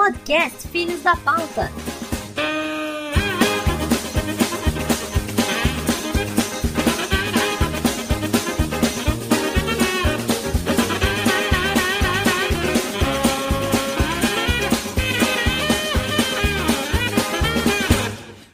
podcast Filhos da Pauta.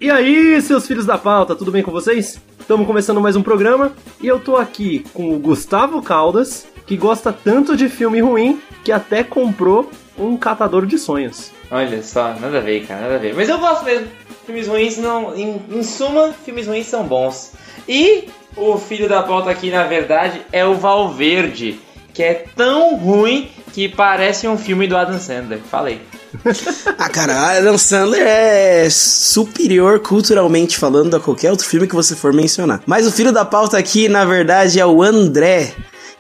E aí, seus filhos da pauta, tudo bem com vocês? Estamos começando mais um programa e eu tô aqui com o Gustavo Caldas, que gosta tanto de filme ruim que até comprou um catador de sonhos. Olha só, nada a ver, cara, nada a ver. Mas eu gosto mesmo. Filmes ruins não. Em, em suma, filmes ruins são bons. E o filho da pauta aqui, na verdade, é o Valverde, que é tão ruim que parece um filme do Adam Sandler. Falei. ah, cara, Adam Sandler é superior culturalmente falando a qualquer outro filme que você for mencionar. Mas o filho da pauta aqui, na verdade, é o André.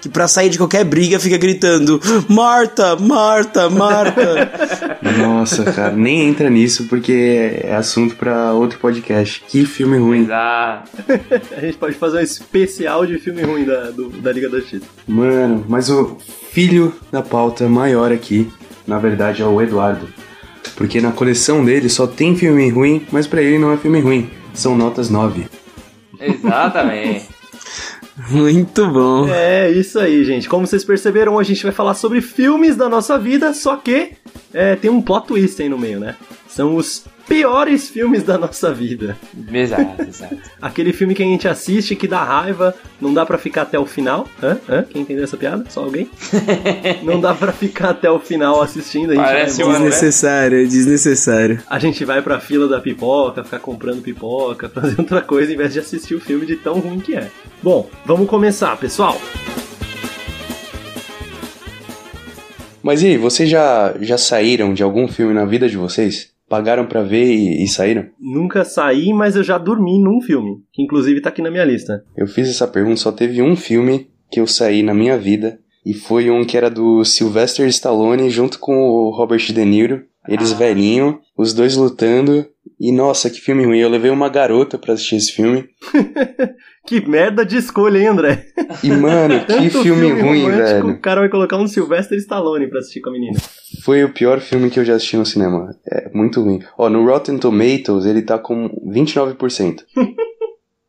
Que pra sair de qualquer briga fica gritando: Marta, Marta, Marta. Nossa, cara, nem entra nisso porque é assunto para outro podcast. Que filme ruim. Exato. A gente pode fazer um especial de filme ruim da, do, da Liga da Justiça. Mano, mas o filho da pauta maior aqui na verdade, é o Eduardo. Porque na coleção dele só tem filme ruim, mas para ele não é filme ruim. São notas 9. Exatamente. Muito bom. É, isso aí, gente. Como vocês perceberam, a gente vai falar sobre filmes da nossa vida, só que é, tem um plot twist aí no meio, né? São os piores filmes da nossa vida. Exato, exato. Aquele filme que a gente assiste que dá raiva, não dá para ficar até o final. Hã? Hã? Quem entendeu essa piada? Só alguém? não dá para ficar até o final assistindo. A gente Parece vai desnecessário, desnecessário. A gente vai pra fila da pipoca, ficar comprando pipoca, fazer outra coisa em vez de assistir o filme de tão ruim que é. Bom, vamos começar, pessoal. Mas e aí, vocês já, já saíram de algum filme na vida de vocês? Pagaram pra ver e, e, saíram? Nunca saí, mas eu já dormi num filme, que inclusive tá aqui na minha lista. Eu fiz essa pergunta, só teve um filme que eu saí na minha vida, e foi um que era do Sylvester Stallone junto com o Robert De Niro, eles ah. velhinho, os dois lutando, e nossa, que filme ruim. Eu levei uma garota pra assistir esse filme. que merda de escolha, hein, André? E, mano, que filme, filme ruim, velho. O cara vai colocar um Sylvester Stallone pra assistir com a menina. Foi o pior filme que eu já assisti no cinema. É muito ruim. Ó, no Rotten Tomatoes ele tá com 29%.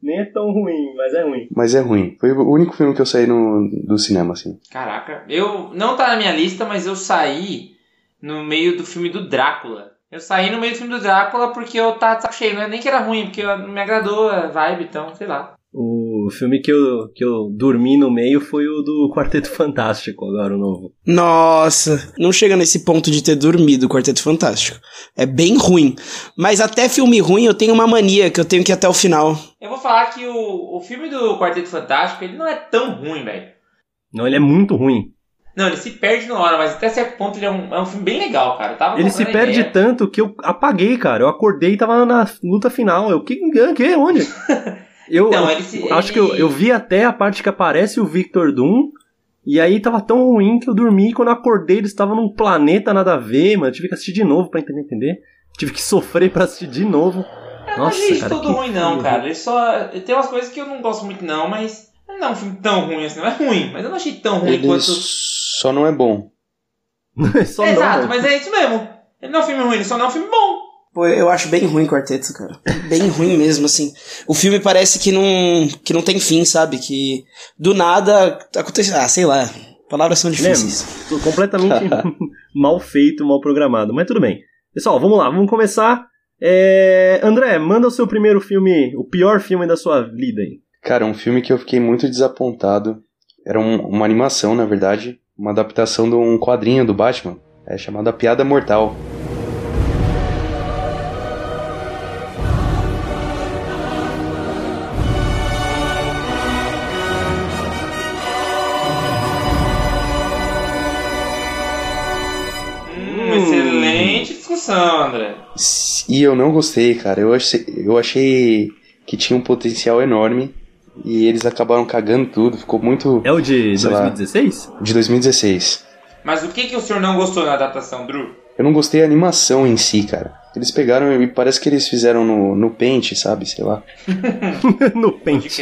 Nem é tão ruim, mas é ruim. Mas é ruim. Foi o único filme que eu saí no, do cinema, assim. Caraca, eu não tá na minha lista, mas eu saí no meio do filme do Drácula. Eu saí no meio do filme do Drácula porque eu tava de saco cheio. Não é nem que era ruim, porque não me agradou a vibe, então, sei lá. O filme que eu, que eu dormi no meio foi o do Quarteto Fantástico, agora o novo. Nossa, não chega nesse ponto de ter dormido o Quarteto Fantástico. É bem ruim. Mas até filme ruim eu tenho uma mania que eu tenho que ir até o final. Eu vou falar que o, o filme do Quarteto Fantástico, ele não é tão ruim, velho. Não, ele é muito ruim. Não, ele se perde na hora, mas até certo ponto ele é um, é um filme bem legal, cara. tava ele se perde ideia. tanto que eu apaguei, cara. Eu acordei e tava na luta final. Eu, que, que onde? Eu, então, ele se, acho ele... que eu, eu vi até a parte que aparece o Victor Doom. E aí tava tão ruim que eu dormi e quando eu acordei eles estavam num planeta nada a ver, mano. Eu tive que assistir de novo pra entender, entender. Tive que sofrer pra assistir de novo. Eu Nossa, não achei isso tudo ruim, não, cara. Ele só. Tem umas coisas que eu não gosto muito, não, mas. Não é um filme tão ruim assim, não é ruim, mas eu não achei tão ruim ele quanto só não é bom. só Exato, não, mas é isso mesmo. Ele não é um filme ruim, ele só não é um filme bom. Pô, eu acho bem ruim Quarteto, cara. Bem ruim mesmo, assim. O filme parece que não, que não tem fim, sabe? Que do nada acontece. Ah, sei lá. Palavras são difíceis. Lembra? Completamente mal feito, mal programado. Mas tudo bem. Pessoal, vamos lá, vamos começar. É... André, manda o seu primeiro filme, o pior filme da sua vida aí. Cara, um filme que eu fiquei muito desapontado. Era um, uma animação, na verdade uma adaptação de um quadrinho do Batman, é chamado A Piada Mortal. Hum, excelente discussão, André. E eu não gostei, cara. Eu achei, eu achei que tinha um potencial enorme e eles acabaram cagando tudo, ficou muito. É o de 2016? Lá, de 2016. Mas o que, que o senhor não gostou na adaptação, Drew? Eu não gostei da animação em si, cara. Eles pegaram e parece que eles fizeram no, no Paint, sabe? Sei lá. no Paint.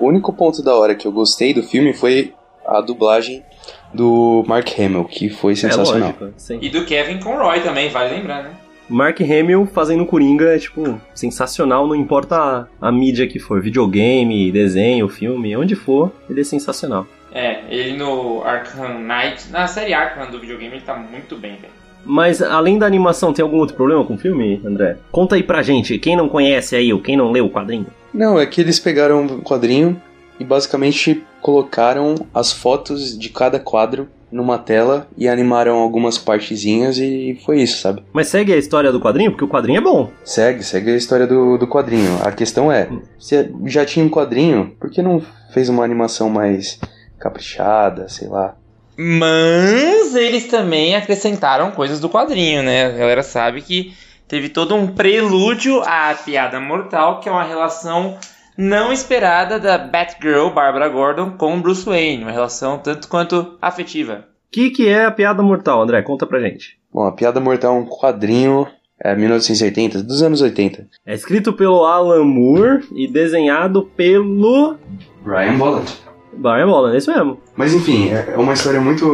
O único ponto da hora que eu gostei do filme foi a dublagem do Mark Hamill, que foi sensacional. É, lógico, e do Kevin Conroy também, vale lembrar, né? Mark Hamill fazendo Coringa é, tipo, sensacional, não importa a, a, mídia que for, videogame, desenho, filme, onde for, ele é sensacional. É, ele no Arkham Knight, na série Arkham do videogame, ele tá muito bem, velho. Mas além da animação, tem algum outro problema com o filme, André? Conta aí pra gente, quem não conhece aí, ou quem não leu o quadrinho. Não, é que eles pegaram o quadrinho e basicamente colocaram as fotos de cada quadro numa tela e animaram algumas partezinhas e foi isso, sabe? Mas segue a história do quadrinho? Porque o quadrinho é bom. Segue, segue a história do, do quadrinho. A questão é, se já tinha um quadrinho, por que não fez uma animação mais caprichada, sei lá? Mas eles também acrescentaram coisas do quadrinho, né? A galera sabe que teve todo um prelúdio à piada mortal, que é uma relação não esperada da Batgirl Barbara Gordon com Bruce Wayne, uma relação tanto quanto afetiva. O que, que é a piada mortal, André? Conta pra gente. Bom, a piada mortal é um quadrinho é 1980, dos anos 80. É escrito pelo Alan Moore e desenhado pelo Brian Bolland. Brian Bolland, é isso mesmo. Mas enfim, é, é uma história muito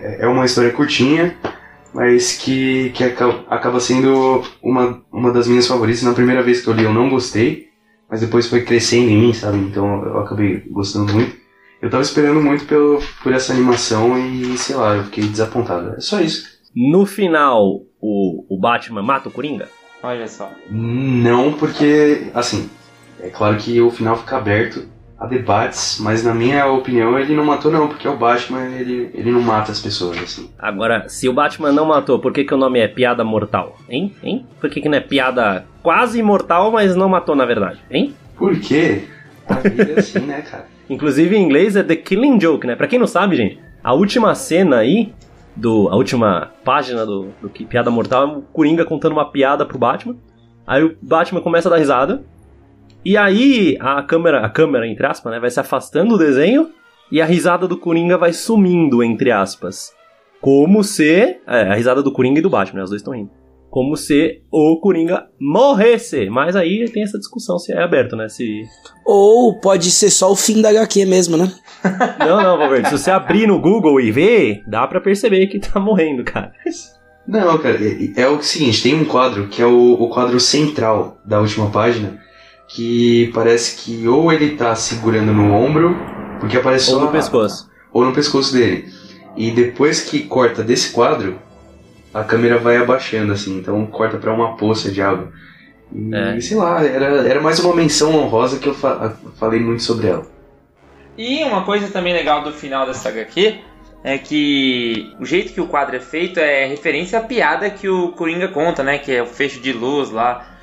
é uma história curtinha, mas que, que acaba sendo uma, uma das minhas favoritas. Na primeira vez que eu li eu não gostei, mas depois foi crescendo em mim, sabe? Então eu acabei gostando muito. Eu tava esperando muito pelo, por essa animação e, sei lá, eu fiquei desapontado. É só isso. No final, o, o Batman mata o Coringa? Olha só. Não, porque, assim, é claro que o final fica aberto a debates, mas na minha opinião ele não matou não, porque o Batman ele, ele não mata as pessoas assim. Agora, se o Batman não matou, por que, que o nome é Piada Mortal? Hein? Hein? Por que, que não é piada quase imortal, mas não matou na verdade? Hein? Por quê? A vida é assim, né, cara? Inclusive em inglês é The Killing Joke, né? Pra quem não sabe, gente, a última cena aí, do, a última página do, do Piada Mortal é o Coringa contando uma piada pro Batman. Aí o Batman começa a dar risada. E aí a câmera, a câmera, entre aspas, né, vai se afastando do desenho e a risada do Coringa vai sumindo, entre aspas. Como se. É, a risada do Coringa e do Batman, né, os dois estão rindo. Como se o Coringa morresse. Mas aí tem essa discussão se é aberto, né? Se... Ou pode ser só o fim da HQ mesmo, né? não, não, Valverde. Se você abrir no Google e ver, dá para perceber que tá morrendo, cara. Não, cara, é, é, o seguinte, tem um quadro que é o, o quadro central da última página, que parece que ou ele tá segurando no ombro, porque aparece ou só. no pescoço. Ou no pescoço dele. E depois que corta desse quadro, a câmera vai abaixando, assim, então corta para uma poça de água. E é. sei lá, era, era mais uma menção honrosa que eu fa falei muito sobre ela. E uma coisa também legal do final dessa HQ é que o jeito que o quadro é feito é referência à piada que o Coringa conta, né? Que é o fecho de luz lá.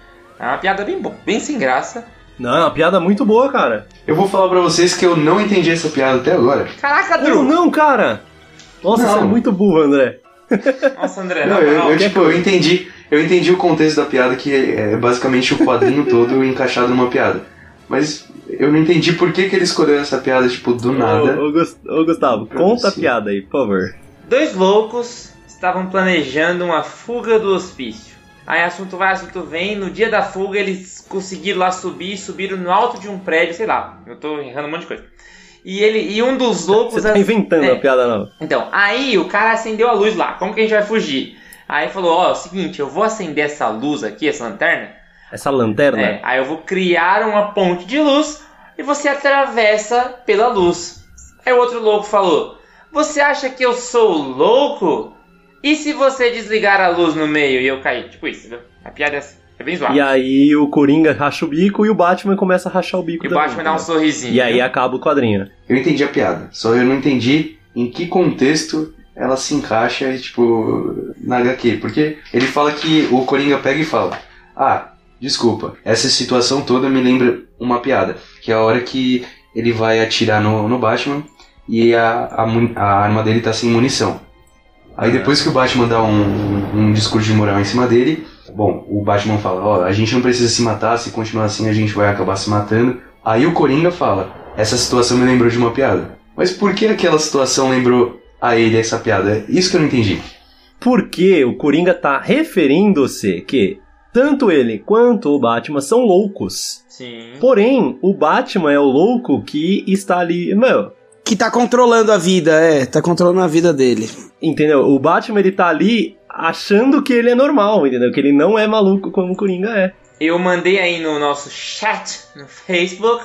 É uma piada bem, bem sem graça. Não, é uma piada muito boa, cara. Eu vou falar pra vocês que eu não entendi essa piada até agora. Caraca, Drew! Não, não cara! Nossa, não. você é muito burro, André. Nossa, André, não, eu, eu, tipo, eu entendi, eu entendi o contexto da piada, que é basicamente o quadrinho todo encaixado numa piada. Mas eu não entendi por que, que ele escolheu essa piada, tipo, do nada. Ô, ô, ô Gustavo, conta a piada aí, por favor. Dois loucos estavam planejando uma fuga do hospício. Aí assunto vai, assunto vem. No dia da fuga eles conseguiram lá subir, subiram no alto de um prédio, sei lá. Eu tô errando um monte de coisa. E ele e um dos loucos. Você tá inventando é. a piada não? Então, aí o cara acendeu a luz lá. Como que a gente vai fugir? Aí falou: Ó, oh, é o seguinte, eu vou acender essa luz aqui, essa lanterna. Essa lanterna? É, aí eu vou criar uma ponte de luz e você atravessa pela luz. Aí o outro louco falou: Você acha que eu sou louco? E se você desligar a luz no meio e eu cair? Tipo isso, viu? A piada é assim. É bem zoado. E aí o Coringa racha o bico e o Batman começa a rachar o bico E o Batman dá um sorrisinho. E aí acaba o quadrinho. Eu entendi a piada, só eu não entendi em que contexto ela se encaixa, tipo, na HQ. Porque ele fala que o Coringa pega e fala: Ah, desculpa, essa situação toda me lembra uma piada. Que é a hora que ele vai atirar no, no Batman e a, a, a arma dele tá sem munição. Aí depois que o Batman dá um, um, discurso de moral em cima dele, bom, o Batman fala, ó, oh, a gente não precisa se matar, se continuar assim a gente vai acabar se matando. Aí o Coringa fala, essa situação me lembrou de uma piada. Mas por que aquela situação lembrou a ele essa piada? Isso que eu não entendi. Porque o Coringa tá referindo-se que tanto ele quanto o Batman são loucos. Sim. Porém, o Batman é o louco que está ali. Meu, que tá controlando a vida, é, tá controlando a vida dele. Entendeu? O Batman ele tá ali achando que ele é normal, entendeu? Que ele não é maluco como o Coringa é. Eu mandei aí no nosso chat no Facebook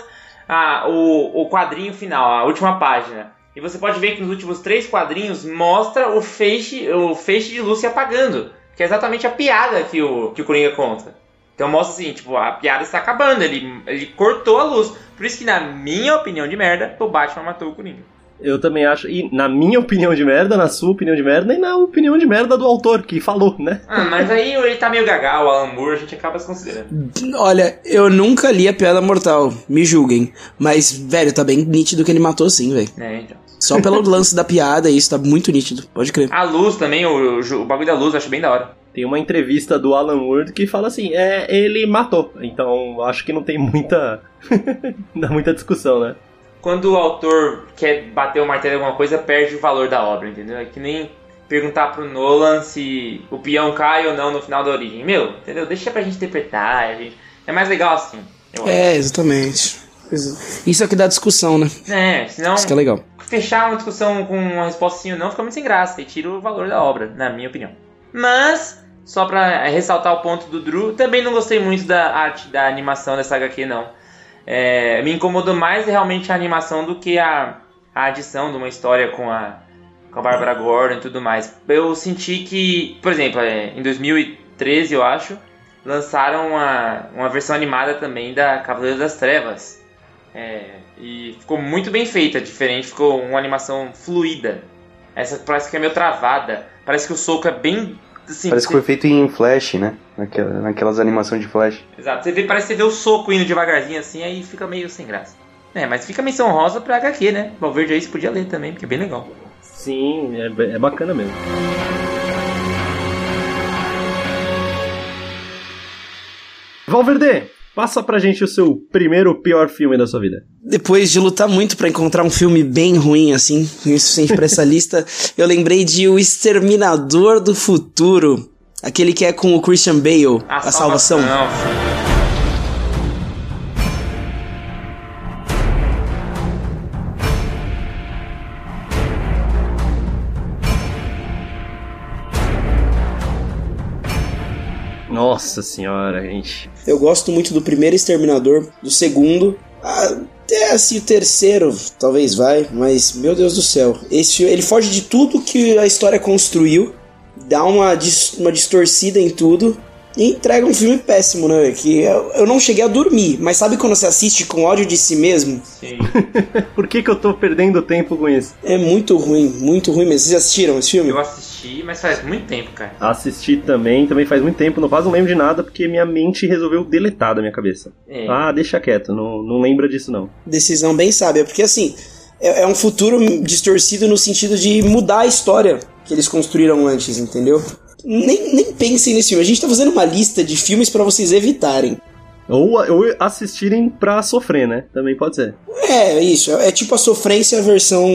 ah, o, o quadrinho final, a última página. E você pode ver que nos últimos três quadrinhos mostra o feixe, o feixe de luz se apagando. Que é exatamente a piada que o, que o Coringa conta. Então mostra assim, tipo, a piada está acabando, ele, ele cortou a luz. Por isso que, na minha opinião de merda, o Batman matou o Coringa. Eu também acho, e na minha opinião de merda, na sua opinião de merda, e na opinião de merda do autor que falou, né? Ah, mas aí ele tá meio gagal, o Alan Moore, a gente acaba se considerando. Olha, eu nunca li a Piada Mortal, me julguem. Mas, velho, tá bem nítido que ele matou sim, velho. É, então. Só pelo lance da piada, isso tá muito nítido, pode crer. A luz também, o, o, o bagulho da luz, eu acho bem da hora. Tem uma entrevista do Alan Moore que fala assim, é, ele matou. Então, acho que não tem muita... dá muita discussão, né? Quando o autor quer bater o martelo em alguma coisa, perde o valor da obra, entendeu? É que nem perguntar pro Nolan se o peão cai ou não no final da origem. Meu, entendeu? Deixa pra gente interpretar. A gente... É mais legal assim. É, exatamente. Isso é que dá discussão, né? É, senão. Isso que é legal. Fechar uma discussão com uma resposta sim ou não fica muito sem graça e tira o valor da obra, na minha opinião. Mas, só pra ressaltar o ponto do Drew, também não gostei muito da arte da animação dessa HQ, não. É, me incomodou mais realmente a animação do que a, a adição de uma história com a, com a Barbara Gordon e tudo mais. Eu senti que, por exemplo, é, em 2013, eu acho, lançaram uma, uma versão animada também da Cavaleiro das Trevas. É, e ficou muito bem feita, diferente, ficou uma animação fluida. Essa parece que é meio travada. Parece que o soco é bem. Assim, parece que foi feito em flash, né? Naquela, naquelas animações de flash. Exato. Você vê, parece que você vê o soco indo devagarzinho assim, aí fica meio sem graça. É, mas fica menção rosa pra HQ, né? Valverde aí você podia ler também, porque é bem legal. Sim, é, é bacana mesmo. Valverde, Passa pra gente o seu primeiro pior filme da sua vida. Depois de lutar muito para encontrar um filme bem ruim, assim, suficiente pra essa lista, eu lembrei de O Exterminador do Futuro. Aquele que é com o Christian Bale, A, a Salvação. salvação. Nossa senhora, gente. Eu gosto muito do primeiro Exterminador, do segundo. Até assim, o terceiro talvez vai, mas meu Deus do céu. Esse, ele foge de tudo que a história construiu, dá uma, uma distorcida em tudo e entrega um filme péssimo, né? Que eu, eu, não cheguei a dormir, mas sabe quando você assiste com ódio de si mesmo? Sim. Por que, que eu tô perdendo tempo com isso? É muito ruim, muito ruim mesmo. Vocês assistiram esse filme? Eu assisti, mas faz muito tempo, cara. Assisti também, também faz muito tempo, não quase não lembro de nada, porque minha mente resolveu deletar da minha cabeça. É. Ah, deixa quieto, não, não lembra disso não. Decisão bem sábia, porque assim, é, é um futuro distorcido no sentido de mudar a história que eles construíram antes, entendeu? nem, nem pensem nesse filme. A gente tá fazendo uma lista de filmes para vocês evitarem. Ou, ou assistirem pra sofrer, né? Também pode ser. É, isso. É tipo a sofrência versão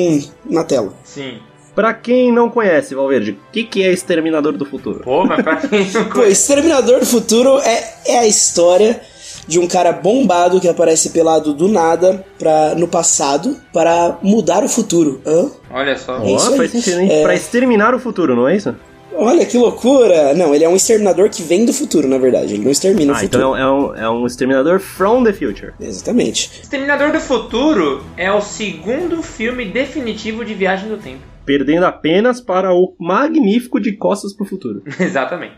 na tela. Sim. Pra quem não conhece, Valverde, o que, que é Exterminador do Futuro? Pô, mas pra quem não conhece... Pô, Exterminador do Futuro é, é a história de um cara bombado que aparece pelado do nada pra, no passado para mudar o futuro. Hã? Olha só. É oh, hein? É... Pra exterminar o futuro, não é isso? Olha que loucura! Não, ele é um exterminador que vem do futuro, na verdade. Ele não extermina ah, o futuro. Então é um, é um exterminador from the future. Exatamente. Exterminador do Futuro é o segundo filme definitivo de viagem no tempo. Perdendo apenas para o magnífico de Costas pro Futuro. Exatamente.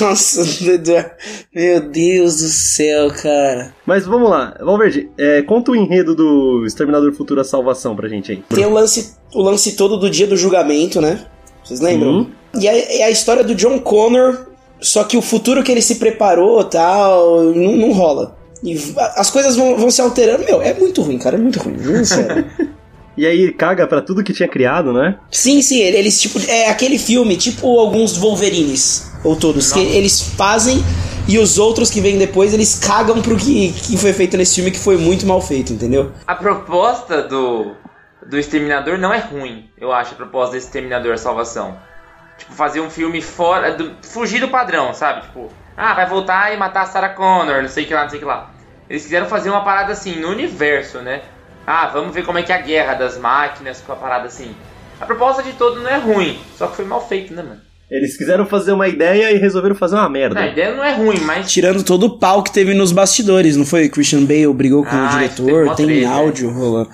Nossa, meu Deus do céu, cara. Mas vamos lá, Valverde, é, conta o enredo do Exterminador do Futuro a salvação pra gente aí. Tem o lance, o lance todo do dia do julgamento, né? Vocês lembram? Uhum. E é, é, a história do John Connor, só que o futuro que ele se preparou tal, não, não rola. E as coisas vão, vão se alterando. Meu, é muito ruim, cara, é muito ruim, sério. E aí caga para tudo que tinha criado, né? Sim, sim, eles tipo. É aquele filme, tipo alguns Wolverines, ou todos, Nossa. que eles fazem e os outros que vêm depois, eles cagam pro que, que foi feito nesse filme que foi muito mal feito, entendeu? A proposta do, do Exterminador não é ruim, eu acho, a proposta do Exterminador a Salvação. Tipo, fazer um filme fora. Do, fugir do padrão, sabe? Tipo, ah, vai voltar e matar a Sarah Connor, não sei o que lá, não sei o que lá. Eles quiseram fazer uma parada assim, no universo, né? Ah, vamos ver como é que é a guerra das máquinas com a parada assim. A proposta de todo não é ruim, só que foi mal feito, né, mano? Eles quiseram fazer uma ideia e resolveram fazer uma merda. a ideia não é ruim, mas. Tirando todo o pau que teve nos bastidores, não foi? Christian Bale brigou com ah, o diretor, tem treta, áudio rolando.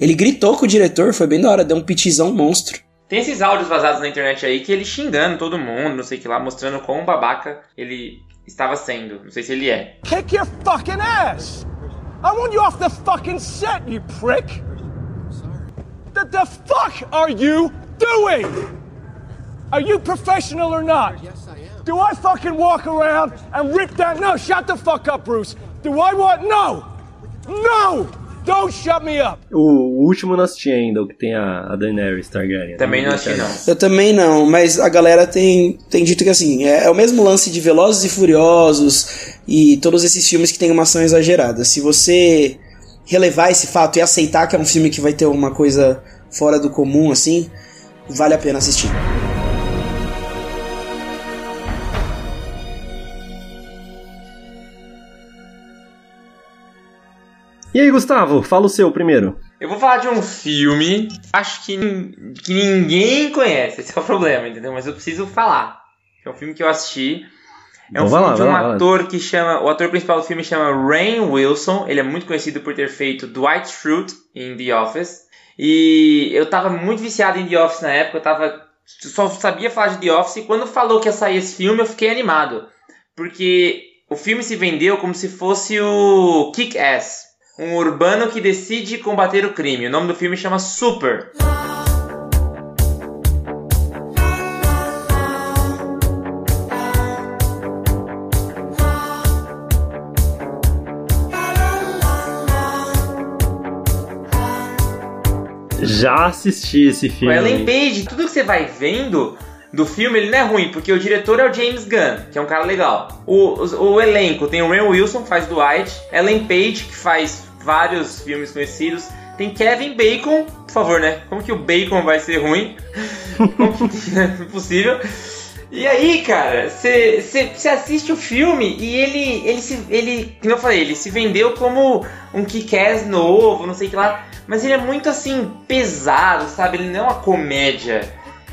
Ele gritou com o diretor, foi bem da hora, deu um pitizão monstro. Tem esses áudios vazados na internet aí que ele xingando todo mundo, não sei o que lá, mostrando quão babaca ele estava sendo. Não sei se ele é. Kick your fucking ass! I want you off the fucking set, you prick! What the fuck are you doing? Are you professional or not? Yes, I am. Do I fucking walk around and rip that? No, shut the fuck up, Bruce. Do I want? No! No! Don't shut me up! O, último não assisti ainda, o que tem a, a Daenerys Targaryen. Também não assisti, não. Eu também não, mas a galera tem, tem dito que assim, é, é o mesmo lance de Velozes e Furiosos e todos esses filmes que tem uma ação exagerada. Se você relevar esse fato e aceitar que é um filme que vai ter uma coisa fora do comum, assim, vale a pena assistir. E aí, Gustavo, fala o seu primeiro. Eu vou falar de um filme, acho que, que ninguém conhece, esse é o problema, entendeu? Mas eu preciso falar. É um filme que eu assisti. É um então filme lá, de um lá, ator que chama. O ator principal do filme chama Rain Wilson. Ele é muito conhecido por ter feito Dwight Schrute em The Office. E eu tava muito viciado em The Office na época, eu tava. Só sabia falar de The Office e quando falou que ia sair esse filme eu fiquei animado. Porque o filme se vendeu como se fosse o Kick-Ass um urbano que decide combater o crime. O nome do filme chama Super. Já assisti esse filme. O Ellen Page, tudo que você vai vendo do filme, ele não é ruim, porque o diretor é o James Gunn, que é um cara legal. O, o, o elenco tem o Ray Wilson, que faz Dwight, Ellen Page, que faz vários filmes conhecidos. Tem Kevin Bacon, por favor, né? Como que o Bacon vai ser ruim? Como que é impossível? E aí, cara, você assiste o filme e ele, ele, se, ele, como eu falei, ele se vendeu como um kick novo, não sei o que lá, mas ele é muito assim, pesado, sabe? Ele não é uma comédia.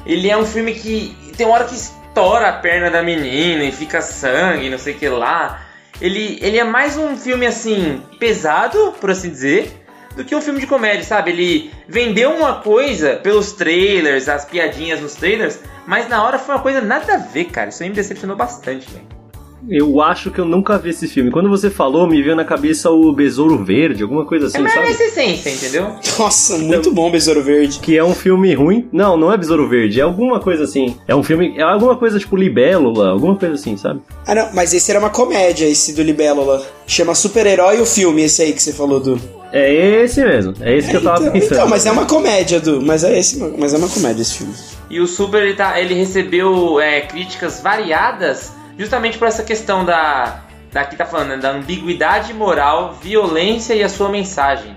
Ele é um filme que tem uma hora que estoura a perna da menina e fica sangue, não sei o que lá ele, ele é mais um filme assim, pesado, por assim dizer, do que um filme de comédia, sabe? Ele vendeu uma coisa pelos trailers, as piadinhas nos trailers, mas na hora foi uma coisa nada a ver, cara. Isso aí me decepcionou bastante, velho. Eu acho que eu nunca vi esse filme. Quando você falou, me veio na cabeça o Besouro Verde, alguma coisa assim, é sabe? É essa essência, entendeu? Nossa, muito bom Besouro Verde. Que é um filme ruim. Não, não é Besouro Verde, é alguma coisa assim. É um filme, é alguma coisa tipo Libélula, alguma coisa assim, sabe? Ah, não, mas esse era uma comédia, esse do Libélula. Chama Super-Herói o filme, esse aí que você falou do... É esse mesmo, é esse é, que eu tava então, pensando. Então, mas é uma comédia, do, mas é esse, mas é uma comédia esse filme. E o Super, ele, tá, ele recebeu é, críticas variadas justamente por essa questão da. Daqui tá falando, né, da ambiguidade moral, violência e a sua mensagem.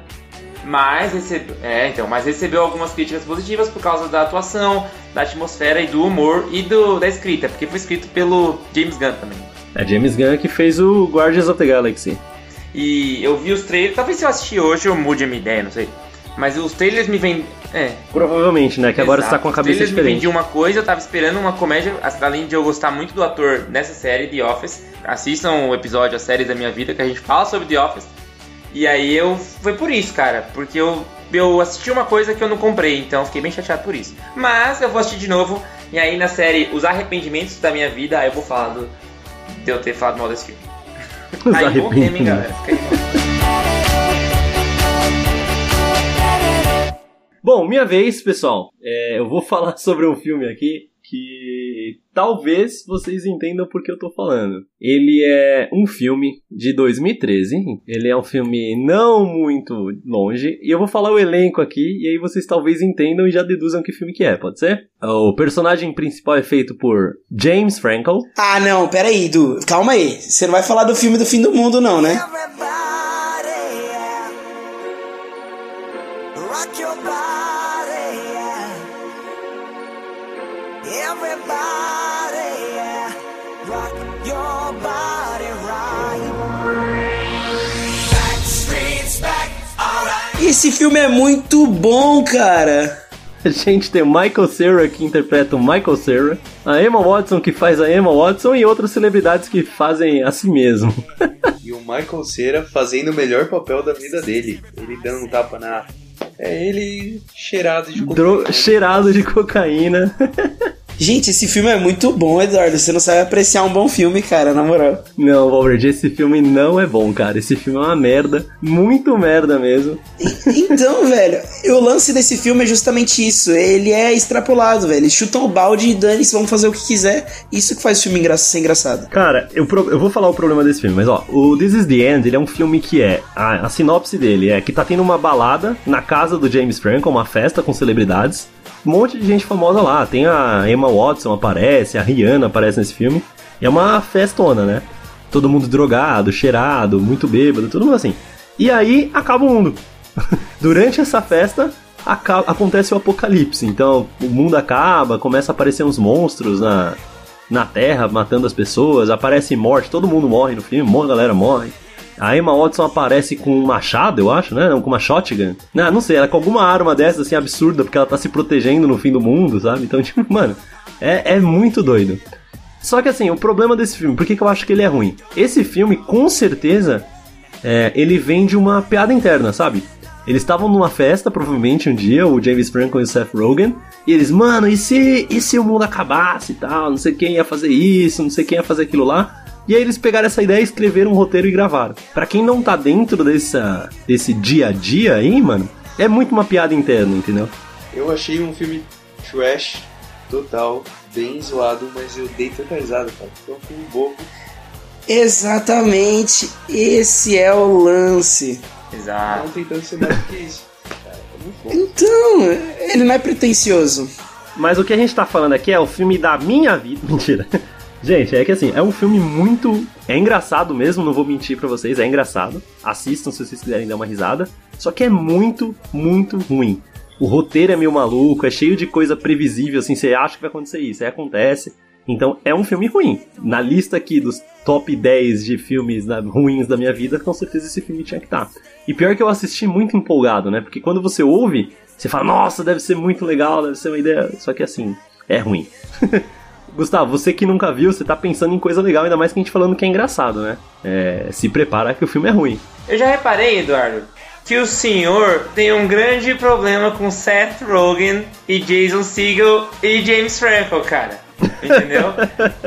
Mas recebeu, é, então, mas recebeu algumas críticas positivas por causa da atuação, da atmosfera e do humor e do, da escrita, porque foi escrito pelo James Gunn também. É James Gunn que fez o Guardians of the Galaxy. E eu vi os trailers, talvez se eu assistir hoje eu mude a minha ideia, não sei. Mas os trailers me vêm. É. Provavelmente, né? Que Exato. agora você tá com a cabeça os diferente. Me de uma coisa, eu tava esperando uma comédia, além de eu gostar muito do ator nessa série, The Office. Assistam o episódio, a série da minha vida, que a gente fala sobre The Office. E aí eu. Foi por isso, cara. Porque eu, eu assisti uma coisa que eu não comprei, então fiquei bem chateado por isso. Mas eu vou assistir de novo. E aí na série Os Arrependimentos da Minha Vida, aí eu vou falar do, de eu ter falado mal desse filme. Os aí, bom hein, galera. Fica aí, Bom, minha vez, pessoal. É, eu vou falar sobre um filme aqui que talvez vocês entendam porque eu tô falando. Ele é um filme de 2013. Ele é um filme não muito longe. E eu vou falar o elenco aqui e aí vocês talvez entendam e já deduzam que filme que é, pode ser? O personagem principal é feito por James Franco. Ah, não, peraí, Du. Calma aí. Você não vai falar do filme do fim do mundo, não, né? Esse filme é muito bom, cara. A gente tem o Michael Cera que interpreta o Michael Cera, a Emma Watson que faz a Emma Watson e outras celebridades que fazem a si mesmo. e o Michael Cera fazendo o melhor papel da vida dele. Ele dando um tapa na. É ele cheirado de cocaína. Dro cheirado de cocaína. Gente, esse filme é muito bom, Eduardo. Você não sabe apreciar um bom filme, cara, na moral. Não, Valverde, esse filme não é bom, cara. Esse filme é uma merda. Muito merda mesmo. então, velho, o lance desse filme é justamente isso. Ele é extrapolado, velho. Eles chutam o balde e dane-se, vão fazer o que quiser. Isso que faz o filme engra ser engraçado. Cara, eu, eu vou falar o problema desse filme, mas ó, o This is the End, ele é um filme que é. A, a sinopse dele é que tá tendo uma balada na casa do James Franco, uma festa com celebridades um monte de gente famosa lá. Tem a Emma Watson aparece, a Rihanna aparece nesse filme. E é uma festona, né? Todo mundo drogado, cheirado, muito bêbado, todo mundo assim. E aí acaba o mundo. Durante essa festa acaba, acontece o apocalipse. Então o mundo acaba, começa a aparecer uns monstros na, na Terra matando as pessoas, aparece morte, todo mundo morre no filme, uma galera morre. A Emma Watson aparece com um machado, eu acho, né? Com uma shotgun. Não, não sei, ela com alguma arma dessa, assim, absurda, porque ela tá se protegendo no fim do mundo, sabe? Então, tipo, mano, é, é muito doido. Só que assim, o problema desse filme, por que, que eu acho que ele é ruim? Esse filme, com certeza, é, ele vem de uma piada interna, sabe? Eles estavam numa festa, provavelmente um dia, o James Franco e o Seth Rogen, e eles, mano, e se, e se o mundo acabasse e tal? Não sei quem ia fazer isso, não sei quem ia fazer aquilo lá. E aí eles pegaram essa ideia, escreveram um roteiro e gravaram. Para quem não tá dentro dessa, desse dia a dia aí, mano, é muito uma piada interna, entendeu? Eu achei um filme trash total, bem zoado, mas eu dei tanta risada, cara. Foi um filme bobo. Exatamente, esse é o lance. Exato. Não tentando ser mais do que isso. Cara, é então, ele não é pretencioso. Mas o que a gente tá falando aqui é o filme da minha vida. Mentira. Gente, é que assim, é um filme muito. É engraçado mesmo, não vou mentir pra vocês, é engraçado. Assistam se vocês quiserem dar uma risada. Só que é muito, muito ruim. O roteiro é meio maluco, é cheio de coisa previsível, assim, você acha que vai acontecer isso, aí acontece. Então é um filme ruim. Na lista aqui dos top 10 de filmes ruins da minha vida, com certeza esse filme tinha que estar. Tá. E pior que eu assisti muito empolgado, né? Porque quando você ouve, você fala, nossa, deve ser muito legal, deve ser uma ideia. Só que assim, é ruim. Gustavo, você que nunca viu, você tá pensando em coisa legal, ainda mais que a gente falando que é engraçado, né? É, se prepara que o filme é ruim. Eu já reparei, Eduardo, que o senhor tem um grande problema com Seth Rogen e Jason Segel e James Franco, cara. Entendeu?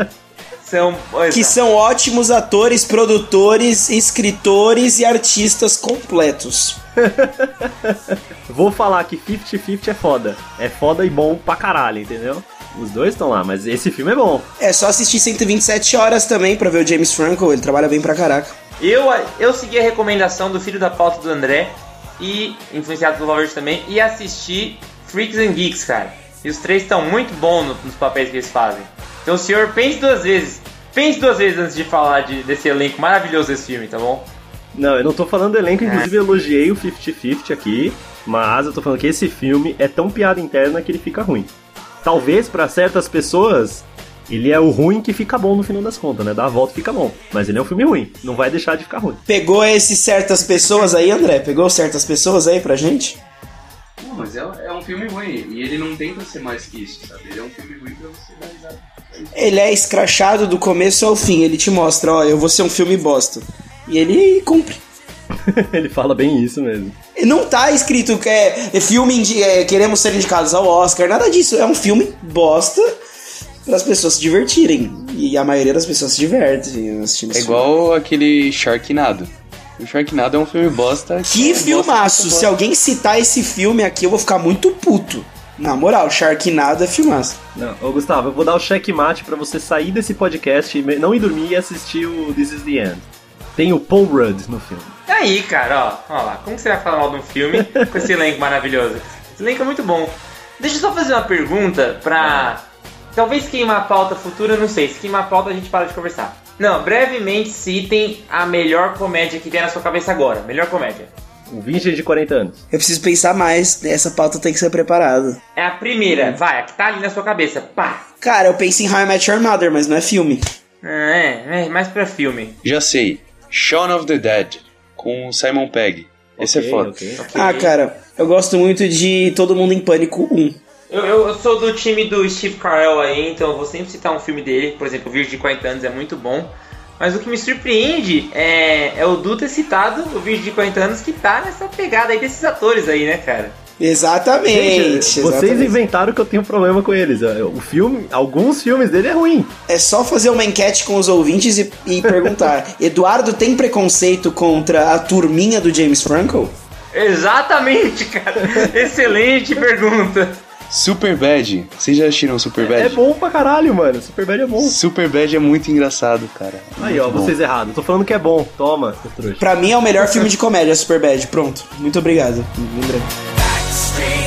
são, que são ótimos atores, produtores, escritores e artistas completos. Vou falar que 50-50 é foda. É foda e bom pra caralho, entendeu? Os dois estão lá, mas esse filme é bom. É só assistir 127 horas também pra ver o James Franco, ele trabalha bem pra caraca. Eu, eu segui a recomendação do filho da pauta do André e influenciado pelo Robert também e assisti Freaks and Geeks, cara. E os três estão muito bons nos papéis que eles fazem. Então, senhor, pense duas vezes. Pense duas vezes antes de falar de, desse elenco maravilhoso desse filme, tá bom? Não, eu não tô falando do elenco, é. inclusive eu elogiei o 50-50 aqui, mas eu tô falando que esse filme é tão piada interna que ele fica ruim talvez para certas pessoas ele é o ruim que fica bom no final das contas, né? Dá a volta e fica bom. Mas ele é um filme ruim. Não vai deixar de ficar ruim. Pegou esses certas pessoas aí, André? Pegou certas pessoas aí pra gente? Não, mas é, é um filme ruim. E ele não tenta ser mais que isso, sabe? Ele é um filme ruim pra você dar. Ele é escrachado do começo ao fim. Ele te mostra, ó, eu vou ser um filme bosta. E ele cumpre. ele fala bem isso mesmo. Não tá escrito que é, é filme é, queremos ser indicados ao Oscar, nada disso. É um filme bosta para as pessoas se divertirem. E a maioria das pessoas se diverte assistindo É igual filme. aquele Sharknado. O Sharknado é um filme bosta. Que, é filmaço! Bosta se alguém citar esse filme aqui, eu vou ficar muito puto. Na moral, Sharknado é filmaço. Não, ô Gustavo, eu vou dar o checkmate para você sair desse podcast, não ir dormir e assistir o This Is The End. Tem o Paul Rudd no filme. E aí, cara, ó, ó lá, como você vai falar mal de um filme com esse elenco maravilhoso? Esse elenco é muito bom. Deixa eu só fazer uma pergunta pra. Talvez queimar a pauta futura, não sei. Se queimar a pauta, a gente para de conversar. Não, brevemente citem a melhor comédia que tem na sua cabeça agora. Melhor comédia. Um virgem de 40 anos. Eu preciso pensar mais. Essa pauta tem que ser preparada. É a primeira, vai, a que tá ali na sua cabeça. Pá! Cara, eu penso em How I Met Your Mother, mas não é filme. É, é mais pra filme. Já sei. Shaun of the Dead, com Simon Pegg. Esse é okay, é foda. Okay. Ah, cara, eu gosto muito de Todo Mundo em Pânico 1. Eu, eu, eu, sou do time do Steve Carell aí, então eu vou sempre citar um filme dele. Por exemplo, o Virgem de 40 anos é muito bom. Mas o que me surpreende é, é o Du ter citado o Virgem de 40 anos que tá nessa pegada aí desses atores aí, né, cara? Exatamente, Gente, Vocês inventaram que eu tenho problema com eles. O filme, alguns filmes dele é ruim. É só fazer uma enquete com os ouvintes e, e perguntar: Eduardo tem preconceito contra a turminha do James Franco? Exatamente, cara. Excelente pergunta. Super Bad. Vocês já assistiram Super Bad? É bom pra caralho, mano. Super Bad é bom. Super Bad é muito engraçado, cara. Aí, ó, bom. vocês errados. Tô falando que é bom. Toma, trouxa. Pra mim é o melhor filme de comédia, Super Bad. Pronto. Muito obrigado. Lembrei.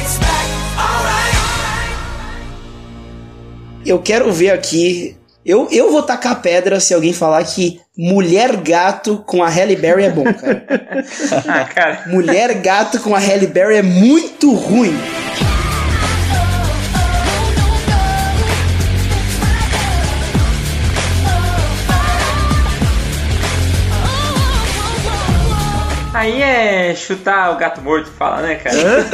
Eu quero ver aqui. Eu, eu vou tacar pedra se alguém falar que Mulher Gato com a Halle Berry é bom, cara. ah, cara. Mulher Gato com a Halle Berry é muito ruim. Aí é chutar o gato morto, fala, né, cara?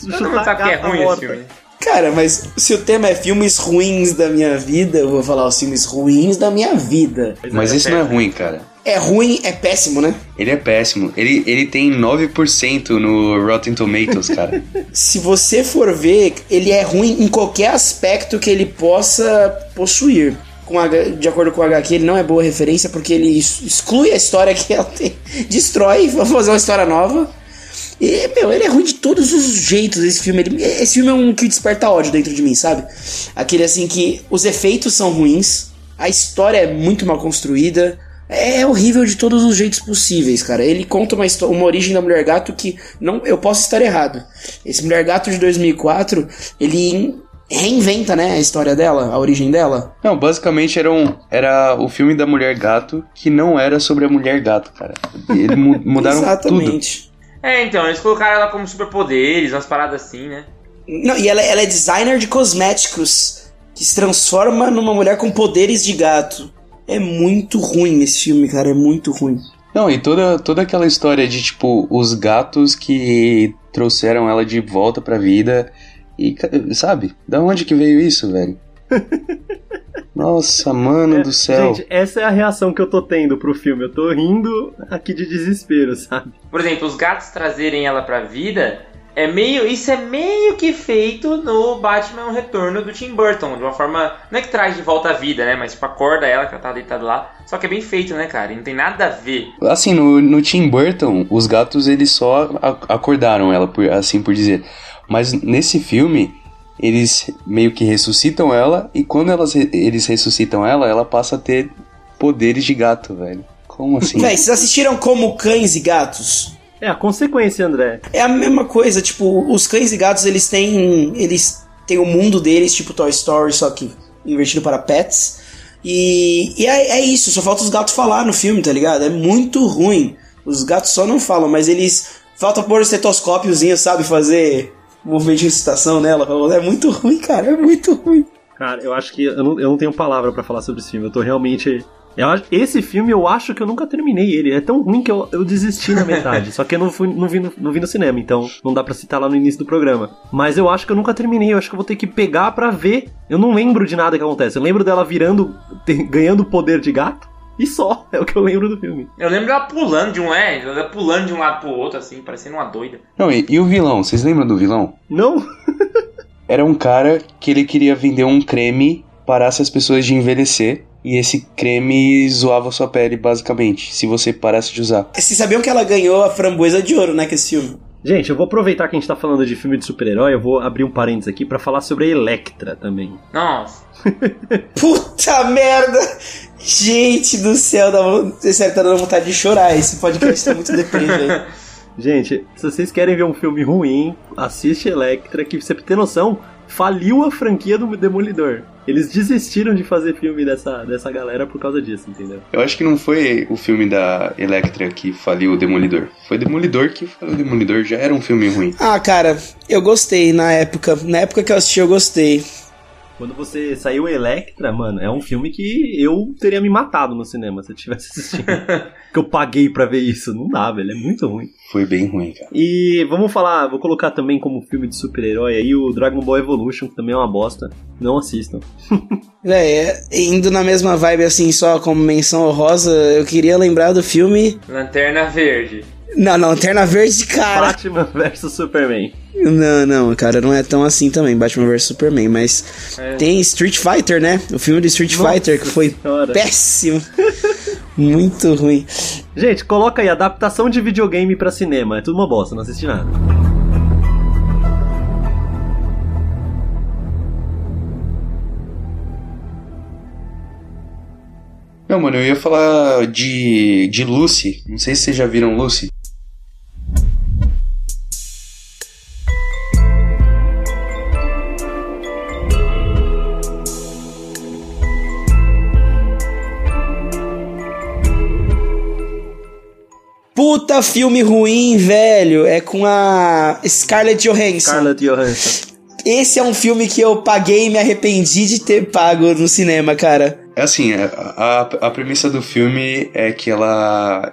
Todo mundo sabe que é ruim esse filme. Cara, mas se o tema é filmes ruins da minha vida, eu vou falar os filmes ruins da minha vida. Mas isso não é ruim, cara. É ruim, é péssimo, né? Ele é péssimo. Ele, ele tem 9% no Rotten Tomatoes, cara. se você for ver, ele é ruim em qualquer aspecto que ele possa possuir com a, de acordo com o HQ, ele não é boa referência porque ele exclui a história que ela tem, destrói vai fazer uma história nova. E, meu, ele é ruim de todos os jeitos, esse filme. Ele, esse filme é um que desperta ódio dentro de mim, sabe? Aquele assim que os efeitos são ruins, a história é muito mal construída, é horrível de todos os jeitos possíveis, cara. Ele conta uma, uma origem da Mulher Gato que não, eu posso estar errado. Esse Mulher Gato de 2004, ele reinventa, né, a história dela, a origem dela. Não, basicamente era, um, era o filme da Mulher Gato que não era sobre a Mulher Gato, cara. Eles mudaram Exatamente. tudo. É, então, eles colocaram ela como superpoderes, umas paradas assim, né? Não, e ela, ela é designer de cosméticos, que se transforma numa mulher com poderes de gato. É muito ruim esse filme, cara, é muito ruim. Não, e toda, toda aquela história de, tipo, os gatos que trouxeram ela de volta pra vida e, sabe, da onde que veio isso, velho? Nossa, mano é, do céu. Gente, essa é a reação que eu tô tendo pro filme. Eu tô rindo aqui de desespero, sabe? Por exemplo, os gatos trazerem ela pra vida é meio. Isso é meio que feito no Batman Retorno do Tim Burton. De uma forma. Não é que traz de volta a vida, né? Mas tipo, acorda ela que ela tá deitada lá. Só que é bem feito, né, cara? E não tem nada a ver. Assim, no, no Tim Burton, os gatos eles só acordaram ela, por, assim por dizer. Mas nesse filme, eles meio que ressuscitam ela e quando elas, eles ressuscitam ela, ela passa a ter poderes de gato, velho. Como assim? Véi, vocês assistiram como cães e gatos? É a consequência, André. É a mesma coisa, tipo, os cães e gatos, eles têm. Eles têm o mundo deles, tipo Toy Story, só que invertido para pets. E, e é, é, isso, só falta os gatos falar no filme, tá ligado? É muito ruim. Os gatos só não falam, mas eles. Falta pôr o estetoscópiozinho, sabe? Fazer movimento de recitação nela. É muito ruim, cara, é muito ruim. Cara, eu acho que eu não, eu não tenho palavra para falar sobre esse filme. Eu tô realmente. Eu, esse filme eu acho que eu nunca terminei ele. É tão ruim que eu, eu desisti na metade. só que eu não, fui, não, vi no, não vi no cinema, então não dá pra citar lá no início do programa. Mas eu acho que eu nunca terminei. Eu acho que eu vou ter que pegar pra ver. Eu não lembro de nada que acontece. Eu lembro dela virando. Ganhando poder de gato. E só, é o que eu lembro do filme. Eu lembro ela pulando de um, é, ela pulando de um lado pro outro, assim, parecendo uma doida. Não, e, e o vilão? Vocês lembram do vilão? Não. Era um cara que ele queria vender um creme parasse as pessoas de envelhecer. E esse creme zoava sua pele, basicamente, se você parasse de usar. Vocês sabiam que ela ganhou a framboesa de ouro, né, com esse filme? Gente, eu vou aproveitar que a gente tá falando de filme de super-herói, eu vou abrir um parênteses aqui para falar sobre a Electra também. Nossa. Puta merda! Gente do céu, dá, sério, tá dando vontade de chorar. Esse podcast tá muito deprimido, Gente, se vocês querem ver um filme ruim, assiste Electra, que você tem noção, faliu a franquia do Demolidor. Eles desistiram de fazer filme dessa, dessa galera por causa disso, entendeu? Eu acho que não foi o filme da Electra que faliu o Demolidor. Foi Demolidor que faliu o Demolidor. Já era um filme ruim. Ah, cara, eu gostei na época. Na época que eu assisti, eu gostei. Quando você saiu Electra, mano, é um filme que eu teria me matado no cinema se eu tivesse assistido. que eu paguei pra ver isso. Não dá, velho. É muito ruim. Foi bem ruim, cara. E vamos falar, vou colocar também como filme de super-herói aí o Dragon Ball Evolution, que também é uma bosta. Não assistam. é, indo na mesma vibe assim, só como menção honrosa, eu queria lembrar do filme. Lanterna Verde. Não, não, Lanterna Verde, cara. Batman vs Superman. Não, não, cara, não é tão assim também, Batman vs Superman, mas é. tem Street Fighter, né? O filme do Street Nossa Fighter que foi senhora. péssimo. Muito ruim. Gente, coloca aí adaptação de videogame para cinema, é tudo uma bosta, não assisti nada. Não, mano, eu ia falar de, de Lucy. Não sei se vocês já viram Lucy. Puta filme ruim, velho. É com a Scarlett Johansson. Scarlett Johansson. Esse é um filme que eu paguei e me arrependi de ter pago no cinema, cara. É assim, é, a, a premissa do filme é que ela,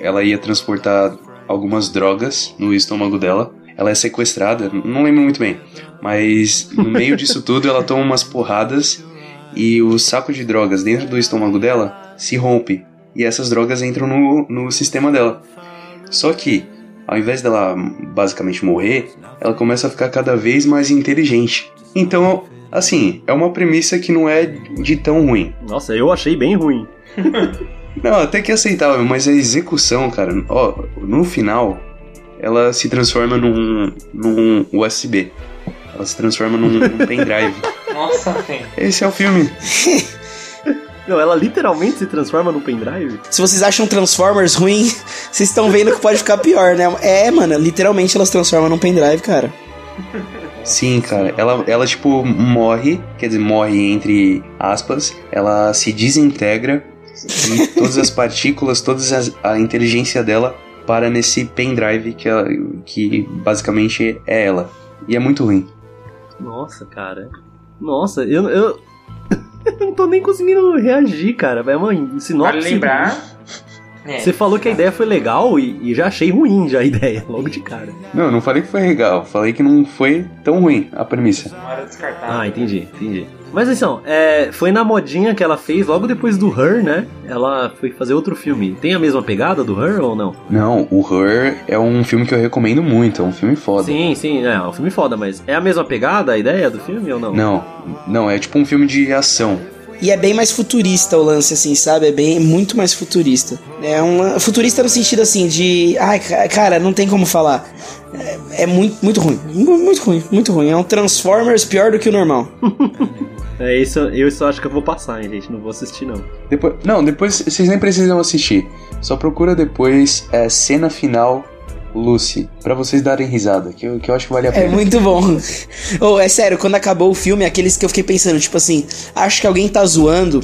ela ia transportar algumas drogas no estômago dela. Ela é sequestrada, não lembro muito bem. Mas no meio disso tudo ela toma umas porradas e o saco de drogas dentro do estômago dela se rompe e essas drogas entram no, no sistema dela. Só que, ao invés dela basicamente morrer, ela começa a ficar cada vez mais inteligente. Então, assim, é uma premissa que não é de tão ruim. Nossa, eu achei bem ruim. não, até que é aceitável, mas a execução, cara, ó, no final, ela se transforma num, num USB. Ela se transforma num, num pendrive. Nossa, velho. Esse é o filme. Não, ela literalmente se transforma no pendrive? Se vocês acham Transformers ruim, vocês estão vendo que pode ficar pior, né? É, mano, literalmente ela se transforma num pendrive, cara. Sim, cara. Ela, ela, tipo, morre, quer dizer, morre entre aspas, ela se desintegra e todas as partículas, toda a inteligência dela para nesse pendrive que, ela, que basicamente é ela. E é muito ruim. Nossa, cara. Nossa, eu, eu, não tô nem conseguindo reagir, cara. É uma sinopse. Vale lembrar. É, Você falou que a ideia foi legal e, e, já achei ruim já a ideia, logo de cara. Não, eu não falei que foi legal, falei que não foi tão ruim a premissa. Ah, entendi, entendi. Mas então, é, foi na modinha que ela fez logo depois do Her, né? Ela foi fazer outro filme. Tem a mesma pegada do Her ou não? Não, o Her é um filme que eu recomendo muito, é um filme foda. Sim, sim, é, é um filme foda, mas é a mesma pegada, a ideia do filme ou não? Não, não, é tipo um filme de ação. E é bem mais futurista o lance, assim, sabe? É bem muito mais futurista. É um futurista no sentido assim de. Ai, cara, não tem como falar. É, é muito, muito ruim. Muito ruim, muito ruim. É um Transformers pior do que o normal. É isso, eu só acho que eu vou passar, hein, gente. Não vou assistir, não. Depois, não, depois vocês nem precisam assistir. Só procura depois é, cena final Lucy, para vocês darem risada, que eu, que eu acho que vale a é pena. É muito bom. oh, é sério, quando acabou o filme, aqueles que eu fiquei pensando, tipo assim, acho que alguém tá zoando.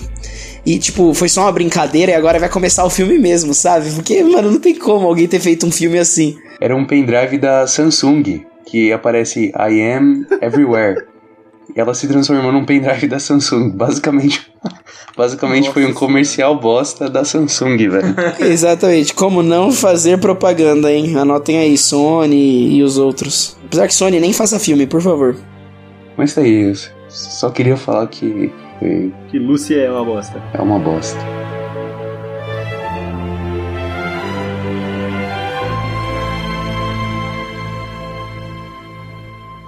E, tipo, foi só uma brincadeira e agora vai começar o filme mesmo, sabe? Porque, mano, não tem como alguém ter feito um filme assim. Era um pendrive da Samsung, que aparece I am everywhere ela se transformou num pendrive da Samsung. Basicamente, basicamente foi um comercial bosta da Samsung, velho. Exatamente. Como não fazer propaganda, hein? Anotem aí, Sony e os outros. Apesar que Sony nem faça filme, por favor. Mas é isso. Só queria falar que. Que Lucy é uma bosta. É uma bosta.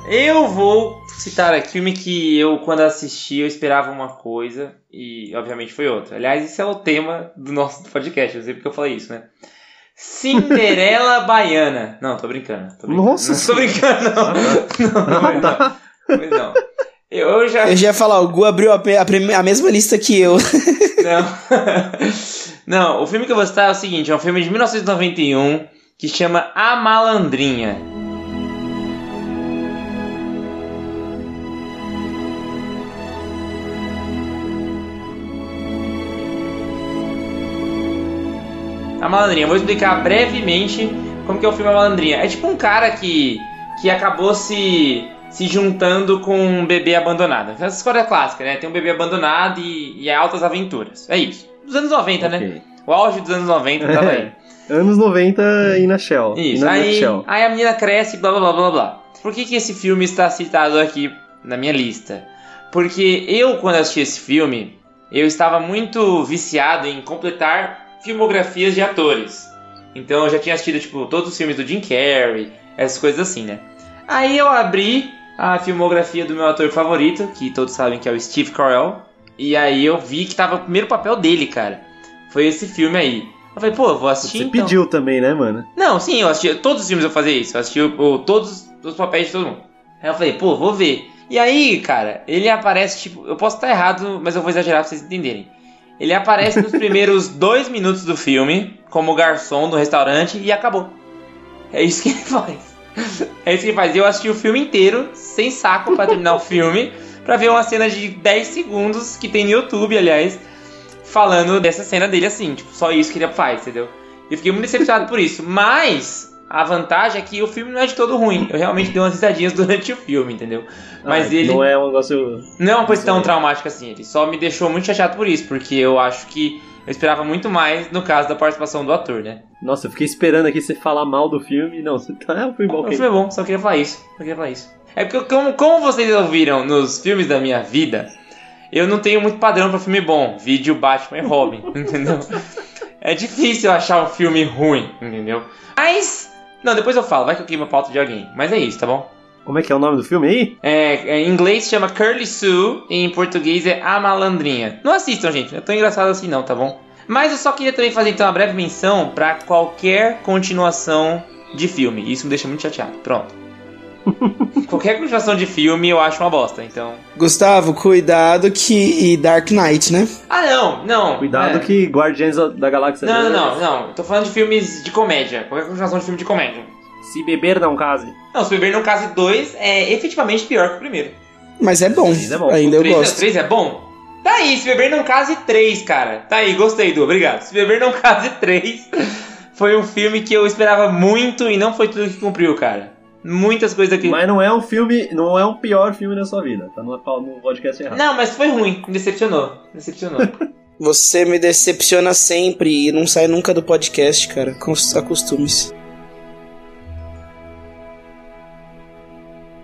Eu vou citar aqui filme que eu, quando assisti, eu esperava uma coisa e, obviamente, foi outra. Aliás, esse é o tema do nosso podcast, eu sei porque eu falei isso, né? Cinderela Baiana. Não, tô brincando. Tô brincando. Nossa! Não tô brincando, não. Não, não, não, não. Mas não. Eu já... Eu já ia falar, o Gu abriu a, a, a mesma lista que eu. Não. não, o filme que eu vou citar é o seguinte, é um filme de 1991 que chama A Malandrinha. A Malandrinha. Vou explicar brevemente como que é o filme A Malandrinha. É tipo um cara que, que acabou se se juntando com um bebê abandonado. Essa história é clássica, né? Tem um bebê abandonado e, e é altas aventuras. É isso. Dos anos 90, né? okay. né? O auge dos anos 90 tava aí. anos 90 e na Shell. Isso. Na aí, aí a menina cresce, blá blá blá blá blá. Por que, que esse filme está citado aqui na minha lista? Porque eu, quando assisti esse filme, eu estava muito viciado em completar filmografias de atores. Então eu já tinha assistido, tipo, todos os filmes do Jim Carrey, essas coisas assim, né? Aí eu abri a filmografia do meu ator favorito, que todos sabem que é o Steve Carell. E aí eu vi que tava o primeiro papel dele, cara. Foi esse filme aí. Eu falei, pô, eu vou assistir. Você então. pediu também, né, mano? Não, sim, eu assisti. Todos os filmes eu fazia isso. Eu assisti o, todos os papéis de todo mundo. Aí eu falei, pô, vou ver. E aí, cara, ele aparece, tipo, eu posso estar errado, mas eu vou exagerar pra vocês entenderem. Ele aparece nos primeiros dois minutos do filme, como garçom do restaurante, e acabou. É isso que ele faz. É isso que ele faz. Eu assisti o filme inteiro, sem saco para terminar o filme, para ver uma cena de 10 segundos que tem no YouTube, aliás, falando dessa cena dele assim, tipo, só isso que ele faz, entendeu? Eu fiquei muito decepcionado por isso. Mas a vantagem é que o filme não é de todo ruim. Eu realmente dei umas risadinhas durante o filme, entendeu? Mas ah, ele. Não é um negócio. Não é uma coisa tão traumática assim. Ele só me deixou muito chateado por isso, porque eu acho que eu esperava muito mais no caso da participação do ator, né? Nossa, eu fiquei esperando aqui você falar mal do filme. Não, você tá. É um filme bom. O filme é bom, só queria falar isso. Só queria falar isso. É porque, como, como vocês ouviram nos filmes da minha vida, eu não tenho muito padrão para filme bom. Vídeo Batman e Robin, entendeu? É difícil achar um filme ruim, entendeu? Mas. Não, depois eu falo, vai que eu queimo a pauta de alguém. Mas é isso, tá bom? Como é que é o nome do filme aí? É, é, em inglês chama Curly Sue e em português é A Malandrinha. Não assistam, gente. Não é tão engraçado assim não, tá bom? Mas eu só queria também fazer então uma breve menção para qualquer continuação de filme. Isso me deixa muito chateado. Pronto. qualquer continuação de filme eu acho uma bosta, então. Gustavo, cuidado que. E Dark Knight, né? Ah, não, não. Cuidado é. que Guardians da Galáxia. Não, não, não, não. Tô falando de filmes de comédia. Qualquer continuação de filme de comédia. Se beber não case. Não, se beber não case 2 é efetivamente pior que o primeiro. Mas é bom. Ainda, é bom. Ainda eu gosto. O 3 é bom? Tá aí, se beber não case 3, cara. Tá aí, gostei, do obrigado. Se beber não case 3 foi um filme que eu esperava muito e não foi tudo que cumpriu, cara. Muitas coisas aqui. Mas não é um filme, não é um pior filme da sua vida. Tá no, no podcast errado. Não, mas foi ruim, me decepcionou. Decepcionou. Você me decepciona sempre e não sai nunca do podcast, cara. Acostume-se.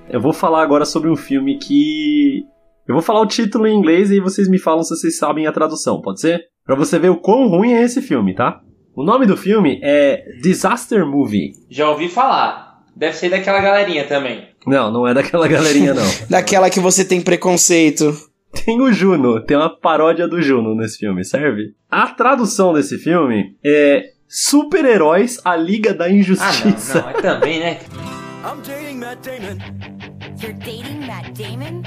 Eu vou falar agora sobre um filme que eu vou falar o título em inglês e vocês me falam se vocês sabem a tradução, pode ser? Pra você ver o quão ruim é esse filme, tá? O nome do filme é Disaster Movie. Já ouvi falar. Deve ser daquela galerinha também. Não, não é daquela galerinha, não. daquela que você tem preconceito. Tem o Juno, tem uma paródia do Juno nesse filme, serve? A tradução desse filme é Super-Heróis, a Liga da Injustiça. Ah, não, não, é também, né? I'm dating Matt Damon. You're dating Matt Damon?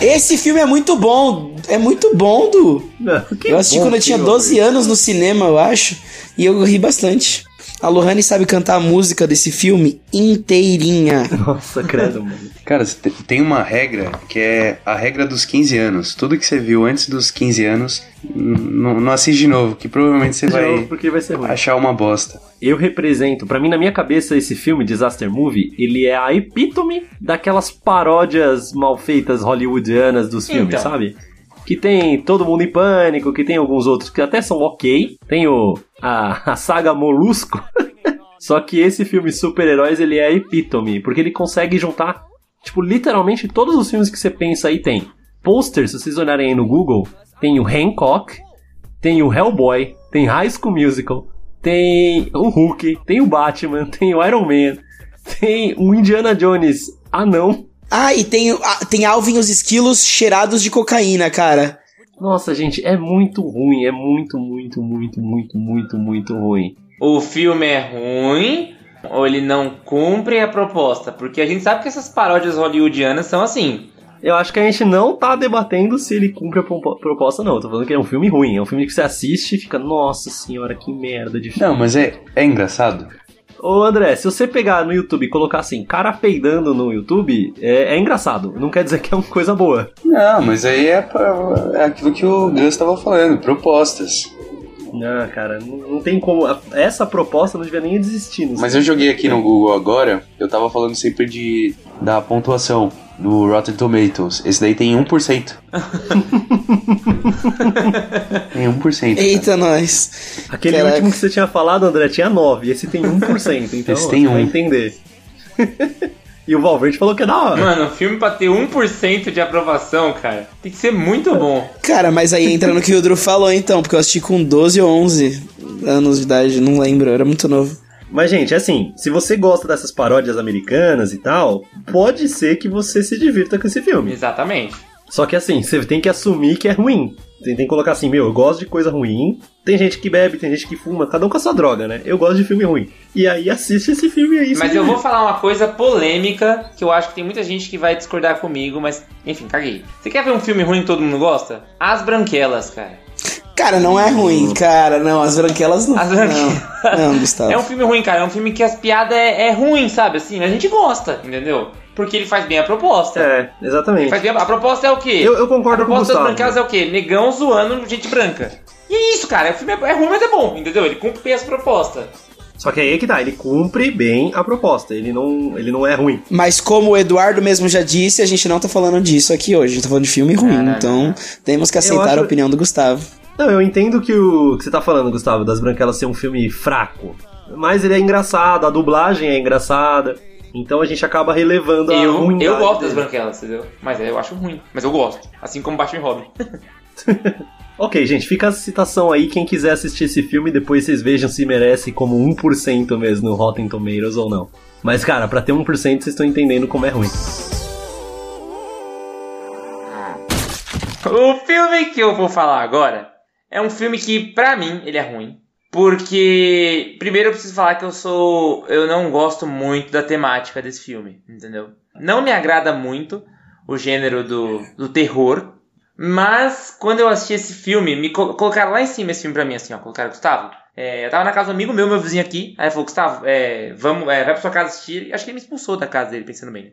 Esse filme é muito bom. É muito bom, Du. Não, eu assisti quando eu tinha 12 anos no cinema, eu acho. E eu ri bastante. A Lohane sabe cantar a música desse filme inteirinha. Nossa, credo, mano. Cara, tem uma regra que é a regra dos 15 anos. Tudo que você viu antes dos 15 anos, não assiste de novo, que provavelmente você vai, vai achar uma bosta. Eu represento, para mim, na minha cabeça, esse filme, Disaster Movie, ele é a epítome daquelas paródias mal feitas hollywoodianas dos filmes, então. sabe? Que tem Todo Mundo em Pânico, que tem alguns outros que até são ok. Tem o, a, a saga Molusco. Só que esse filme super-heróis, ele é epítome, porque ele consegue juntar, tipo, literalmente todos os filmes que você pensa aí tem. Poster, se vocês olharem aí no Google, tem o Hancock, tem o Hellboy, tem High School Musical, tem o Hulk, tem o Batman, tem o Iron Man, tem o Indiana Jones anão, ah, e tem, ah, tem Alvin e os esquilos cheirados de cocaína, cara. Nossa, gente, é muito ruim. É muito, muito, muito, muito, muito, muito ruim. O filme é ruim ou ele não cumpre a proposta? Porque a gente sabe que essas paródias hollywoodianas são assim. Eu acho que a gente não tá debatendo se ele cumpre a proposta, não. Eu tô falando que é um filme ruim. É um filme que você assiste e fica, nossa senhora, que merda de filme. Não, mas é, é engraçado. Ô André, se você pegar no YouTube e colocar assim, cara peidando no YouTube, é, é engraçado. Não quer dizer que é uma coisa boa. Não, mas aí é, pra, é aquilo que o Gus estava falando, propostas. Não, cara, não, tem como. Essa proposta não devia nem existir. Mas eu joguei aqui no Google agora, eu tava falando sempre de da pontuação do Rotten Tomatoes. Esse daí tem 1%. tem 1%. Eita, cara. nós. Aquele Caraca. último que você tinha falado, André, tinha 9. Esse tem 1%. Então esse tem 1. vai entender. E o Valverde falou que é da hora. Mano, filme pra ter 1% de aprovação, cara, tem que ser muito bom. Cara, mas aí entra no que o Drew falou então, porque eu assisti com 12 ou 11 anos de idade, não lembro, eu era muito novo. Mas, gente, assim, se você gosta dessas paródias americanas e tal, pode ser que você se divirta com esse filme. Exatamente. Só que assim, você tem que assumir que é ruim. Você tem que colocar assim, meu, eu gosto de coisa ruim. Tem gente que bebe, tem gente que fuma, cada um com a sua droga, né? Eu gosto de filme ruim. E aí assiste esse filme aí. Mas eu vou falar uma coisa polêmica, que eu acho que tem muita gente que vai discordar comigo, mas enfim, caguei. Você quer ver um filme ruim que todo mundo gosta? As Branquelas, cara. Cara, não é ruim, cara. Não, as branquelas não. As branquelas. Não, não Gustavo. É um filme ruim, cara. É um filme que as piadas é, é ruim, sabe? Assim, a gente gosta, entendeu? porque ele faz bem a proposta. É, exatamente. Faz bem a, a proposta é o quê? Eu, eu concordo com A proposta das branquelas é o quê? Negão zoando gente branca. E é isso, cara. O filme é, é ruim, mas é bom, entendeu? Ele cumpre bem as propostas. Só que aí é que dá, ele cumpre bem a proposta, ele não, ele não é ruim. Mas como o Eduardo mesmo já disse, a gente não tá falando disso aqui hoje, a gente tá falando de filme ruim, então temos que aceitar acho... a opinião do Gustavo. Não, eu entendo que o que você tá falando, Gustavo, das Branquelas ser um filme fraco, mas ele é engraçado, a dublagem é engraçada. Então a gente acaba relevando eu, a ruindade Eu gosto das branquelas, entendeu? Mas eu acho ruim. Mas eu gosto. Assim como Batman e Robin. ok, gente, fica a citação aí. Quem quiser assistir esse filme, depois vocês vejam se merece como 1% mesmo no Rotten Tomatoes ou não. Mas, cara, pra ter 1% vocês estão entendendo como é ruim. O filme que eu vou falar agora é um filme que, pra mim, ele é ruim. Porque, primeiro eu preciso falar que eu sou. Eu não gosto muito da temática desse filme, entendeu? Não me agrada muito o gênero do, do terror. Mas, quando eu assisti esse filme, me col colocaram lá em cima esse filme pra mim, assim, ó. Colocaram, Gustavo. É, eu tava na casa do amigo meu, meu vizinho aqui. Aí falou, Gustavo, é, vamos, é, vai pra sua casa assistir. Acho que ele me expulsou da casa dele, pensando bem. Né?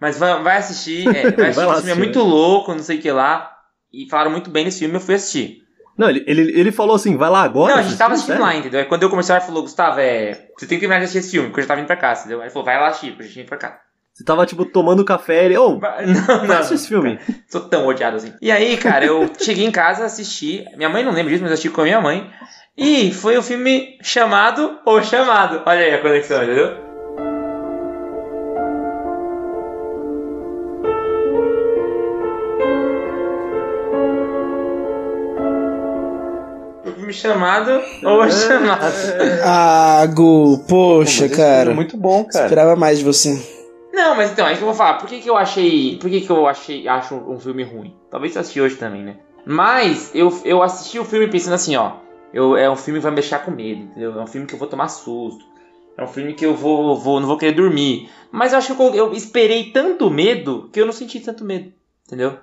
Mas vai, vai assistir, é, vai assistir. vai esse filme é muito louco, não sei o que lá. E falaram muito bem nesse filme, eu fui assistir. Não, ele, ele, ele falou assim, vai lá agora. Não, a gente tava assistindo lá, entendeu? Aí quando eu comecei, ele falou, Gustavo, é, você tem que terminar de assistir esse filme, porque eu já tava indo pra casa, entendeu? Aí ele falou, vai lá assistir, porque a gente indo pra cá. Você tava, tipo, tomando café, ele, ô, oh, não, não, esse filme. Sou tão odiado assim. E aí, cara, eu cheguei em casa, assisti, minha mãe não lembra disso, mas assisti com a minha mãe, e foi o filme chamado ou chamado. Olha aí a conexão, entendeu? Chamado ou chamado. Ah, Gu, poxa, Pô, cara. É muito bom, cara. Esperava mais de você. Não, mas então, é que eu vou falar. Por que, que eu achei. Por que, que eu achei acho um filme ruim? Talvez você assisti hoje também, né? Mas eu, eu assisti o filme pensando assim, ó. Eu, é um filme que vai me deixar com medo, entendeu? É um filme que eu vou tomar susto. É um filme que eu vou, vou não vou querer dormir. Mas eu acho que eu, eu esperei tanto medo que eu não senti tanto medo, entendeu?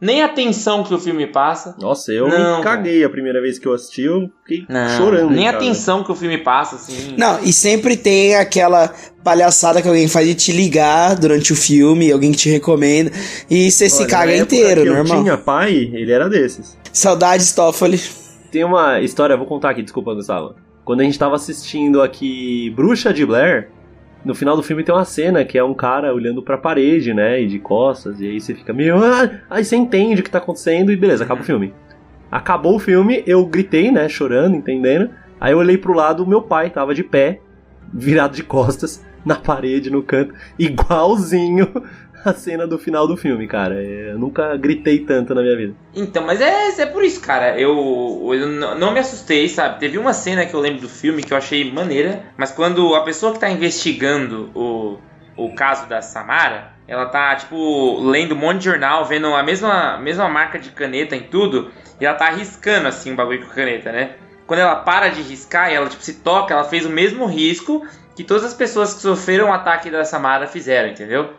Nem a tensão que o filme passa. Nossa, eu não, me caguei cara. a primeira vez que eu assisti, eu fiquei não, chorando. Nem cara. a tensão que o filme passa, assim. Não, e sempre tem aquela palhaçada que alguém faz de te ligar durante o filme, alguém que te recomenda, e você se caga inteiro, normal. Eu tinha pai, ele era desses. Saudades, Toffoli. Tem uma história, vou contar aqui, desculpa, Gustavo. Quando a gente tava assistindo aqui Bruxa de Blair, no final do filme tem uma cena que é um cara olhando pra parede, né? E de costas, e aí você fica meio. Ah! Aí você entende o que tá acontecendo e beleza, acaba o filme. Acabou o filme, eu gritei, né? Chorando, entendendo. Aí eu olhei pro lado, meu pai tava de pé, virado de costas, na parede, no canto, igualzinho a cena do final do filme, cara. É, eu nunca gritei tanto na minha vida. Então, mas é, é por isso, cara. Eu, eu não me assustei, sabe? Teve uma cena que eu lembro do filme que eu achei maneira, mas quando a pessoa que tá investigando o, o caso da Samara, ela tá, tipo, lendo um monte de jornal, vendo a mesma, mesma marca de caneta em tudo, e ela tá arriscando, assim, o bagulho com a caneta, né? Quando ela para de riscar e ela, tipo, se toca, ela fez o mesmo risco que todas as pessoas que sofreram o ataque da Samara fizeram, entendeu?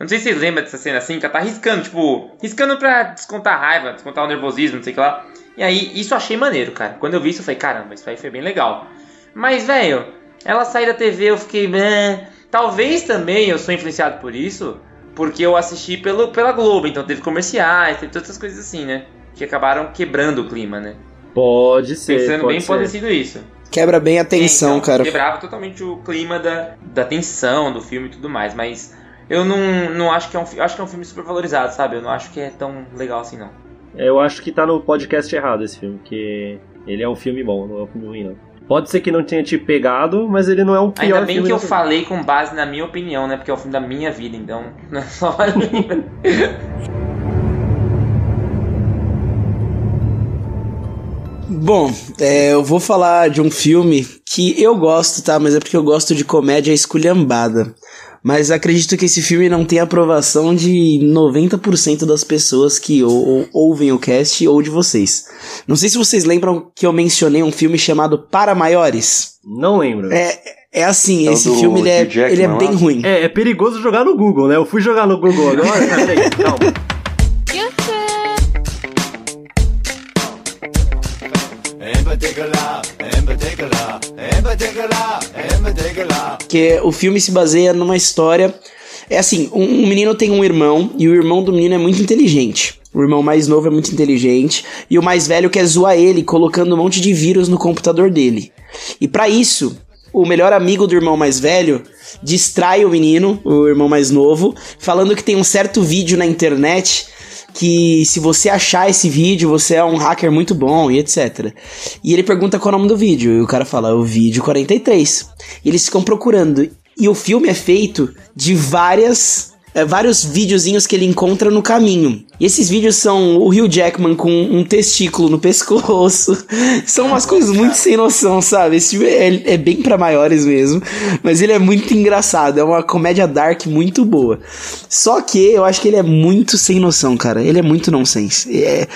Eu não sei se vocês lembram dessa cena assim, que ela tá riscando, tipo, riscando pra descontar a raiva, descontar o nervosismo, não sei o que lá. E aí, isso eu achei maneiro, cara. Quando eu vi isso, eu falei, caramba, isso aí foi bem legal. Mas, velho, ela sair da TV, eu fiquei. Meh. Talvez também eu sou influenciado por isso, porque eu assisti pelo, pela Globo, então teve comerciais, teve todas essas coisas assim, né? Que acabaram quebrando o clima, né? Pode ser. Pensando pode bem, ser. pode ter sido isso. Quebra bem a tensão, É, então, cara. Quebrava totalmente o clima da, da tensão do filme e tudo mais, mas eu não, não acho que é um acho que é um filme super valorizado, sabe? Eu não acho que é tão legal assim, não. Eu acho que tá no podcast errado esse filme, que ele é um filme bom, não é um filme ruim, não. Pode ser que não tenha te pegado, mas ele não é um pior Ainda bem filme que eu falei com base na minha opinião, né? Porque é o filme da minha vida, então não é só a minha. Bom, é, eu vou falar de um filme que eu gosto, tá? Mas é porque eu gosto de comédia esculhambada. Mas acredito que esse filme não tem aprovação de 90% das pessoas que ou- ou- ouvem o cast ou de vocês. Não sei se vocês lembram que eu mencionei um filme chamado Para Maiores. Não lembro. É. É, é assim, É esse filme ele é, ele é lá? bem ruim. é, perigoso jogar no Google, né? Eu fui jogar no Google agora. Peraí, calma. Que o filme se baseia numa história. É assim, um, menino tem um irmão e o irmão do menino é muito inteligente. O irmão mais novo é muito inteligente e o mais velho quer zoar ele colocando um monte de vírus no computador dele. E pra isso, o melhor amigo do irmão mais velho distrai o menino, o irmão mais novo, falando que tem um certo vídeo na internet que se você achar esse vídeo, você é um hacker muito bom e etc. E ele pergunta qual é o nome do vídeo, e o cara fala, o vídeo 43. E eles ficam procurando. E o filme é feito de várias. É, vários videozinhos que ele encontra no caminho. E esses vídeos são o Hugh Jackman com um testículo no pescoço. São umas coisas muito sem noção, sabe? Esse é, é bem pra maiores mesmo. Mas ele é muito engraçado. É uma comédia dark muito boa. Só que eu acho que ele é muito sem noção, cara. Ele é muito nonsense. É,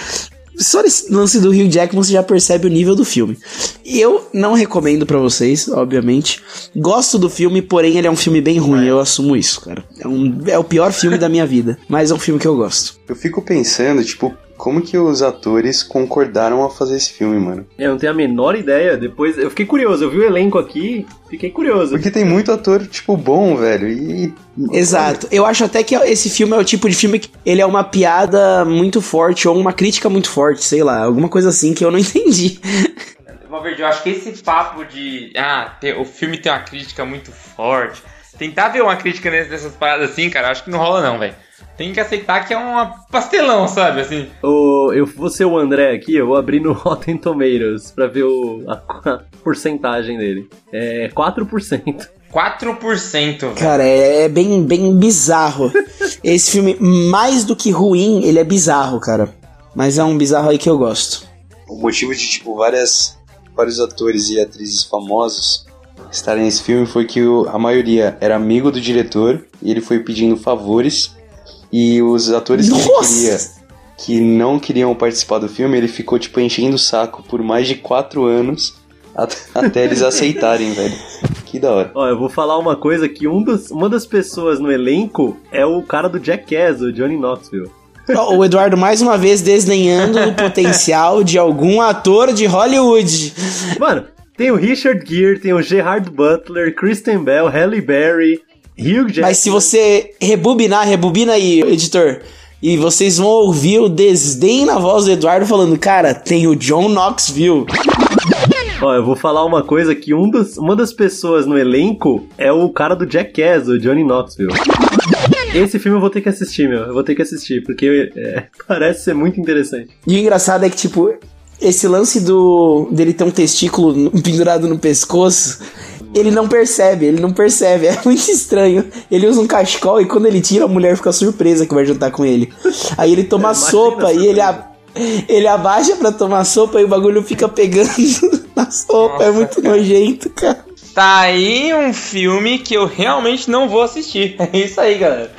só nesse lance do Hugh Jackman você já percebe o nível do filme. Eu não recomendo pra vocês, obviamente. Gosto do filme, porém ele é um filme bem ruim, eu assumo isso, cara. É, um- é o pior filme da minha vida, mas é um filme que eu gosto. Eu fico pensando, tipo, como que os atores concordaram a fazer esse filme, mano? Eu não tenho a menor ideia. Depois, eu fiquei curioso. Eu vi o elenco aqui, fiquei curioso. Porque tem muito ator, tipo, bom, velho. E. Exato. Eu acho até que esse filme é o tipo de filme que ele é uma piada muito forte ou uma crítica muito forte, sei lá, alguma coisa assim que eu não entendi. Valverde, eu acho que esse papo de. Ah, ter- o filme tem uma crítica muito forte. Tentar ver uma crítica ness- nessas paradas assim, cara, acho que não rola não, velho. Tem que aceitar que é um pastelão, sabe? Assim. O, eu vou ser o André aqui, eu vou abrir no Rotten Tomatoes pra ver o, a, a porcentagem dele. É 4%. 4%, velho. Cara, é bem, bem bizarro. Esse filme, mais do que ruim, ele é bizarro, cara. Mas é um bizarro aí que eu gosto. O motivo de, tipo, várias, vários atores e atrizes famosos estarem nesse filme foi que o- a maioria era amigo do diretor e ele foi pedindo favores. E os atores que ele queria, que não queriam participar do filme, ele ficou, tipo, enchendo o saco por mais de quatro anos at- até eles aceitarem, velho. Que da hora. Ó, eu vou falar uma coisa que um dos, uma das pessoas no elenco é o cara do Jackass, o Johnny Knoxville. O Eduardo mais uma vez desdenhando o potencial de algum ator de Hollywood. Mano, tem o Richard Gere, tem o Gerard Butler, Kristen Bell, Halle Berry, Hugh Jackman. Mas se você rebobinar, rebobina aí, editor. E vocês vão ouvir o desdém na voz do Eduardo falando, cara, tem o John Knoxville. Ó, eu vou falar uma coisa que um dos, uma das pessoas no elenco é o cara do Jackass, o Johnny Knoxville. Esse filme eu vou ter que assistir, meu. Eu vou ter que assistir, porque é, parece ser muito interessante. E o engraçado é que, tipo, esse lance do dele ter um testículo pendurado no pescoço, ele não percebe, ele não percebe. É muito estranho. Ele usa um cachecol e quando ele tira, a mulher fica surpresa que vai jantar com ele. Aí ele toma É, sopa e ele, a- ele abaixa pra tomar sopa e o bagulho fica pegando na sopa. é Nossa, muito cara. nojento, cara. Tá aí um filme que eu realmente não vou assistir. É isso aí, galera.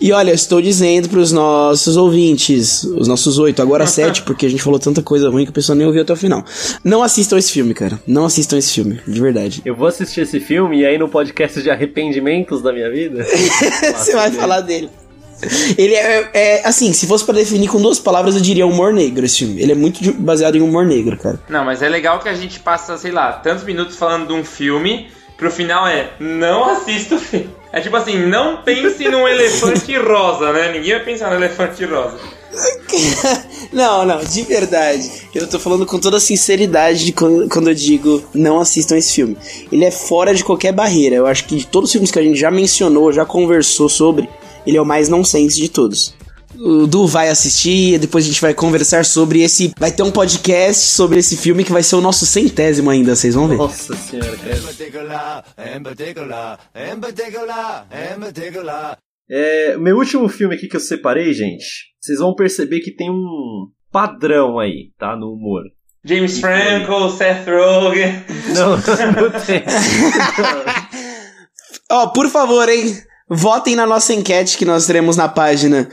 E olha, eu estou dizendo pros nossos ouvintes, os nossos oito, agora sete, porque a gente falou tanta coisa ruim que a pessoa nem ouviu até o final. Não assistam esse filme, cara. Não assistam esse filme, de verdade. Eu vou assistir esse filme e aí no podcast de arrependimentos da minha vida. Você vai falar dele. Ele é, é, assim, se fosse pra definir com duas palavras, eu diria humor negro esse filme. Ele é muito baseado em humor negro, cara. Não, mas é legal que a gente passa, sei lá, tantos minutos falando de um filme, pro final é não assista o filme. É tipo assim, não pense num elefante rosa, né? Ninguém vai pensar no elefante rosa. não, não, de verdade. Eu tô falando com toda sinceridade quando eu digo não assistam esse filme. Ele é fora de qualquer barreira. Eu acho que de todos os filmes que a gente já mencionou, já conversou sobre, ele é o mais nonsense de todos. O Du vai assistir, depois a gente vai conversar sobre esse. Vai ter um podcast sobre esse filme que vai ser o nosso centésimo ainda, vocês vão ver. Nossa senhora, É, meu último filme aqui que eu separei, gente, vocês vão perceber que tem um padrão aí, tá? No humor. James Franco, Seth Rogen. Não, não tem. Ó, oh, por favor, hein? Votem na nossa enquete que nós teremos na página.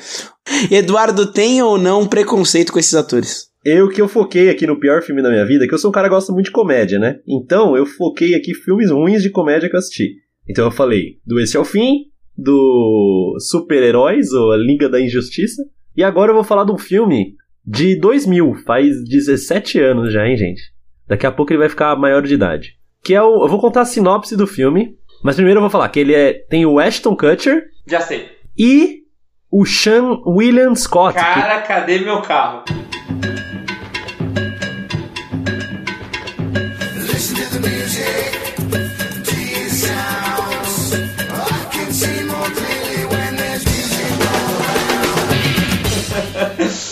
Eduardo tem ou não preconceito com esses atores? Eu que eu foquei aqui no pior filme da minha vida, que eu sou um cara que gosta muito de comédia, né? Então eu foquei aqui filmes ruins de comédia que eu assisti. Então eu falei do Esse é o Fim, do Super-Heróis, ou A Liga da Injustiça. E agora eu vou falar de um filme de 2000, faz 17 anos já, hein, gente? Daqui a pouco ele vai ficar maior de idade. Que é o. Eu vou contar a sinopse do filme, mas primeiro eu vou falar que ele é. Tem o Ashton Kutcher. Já sei. E o Sean William Scott. Cara, que... cadê meu carro?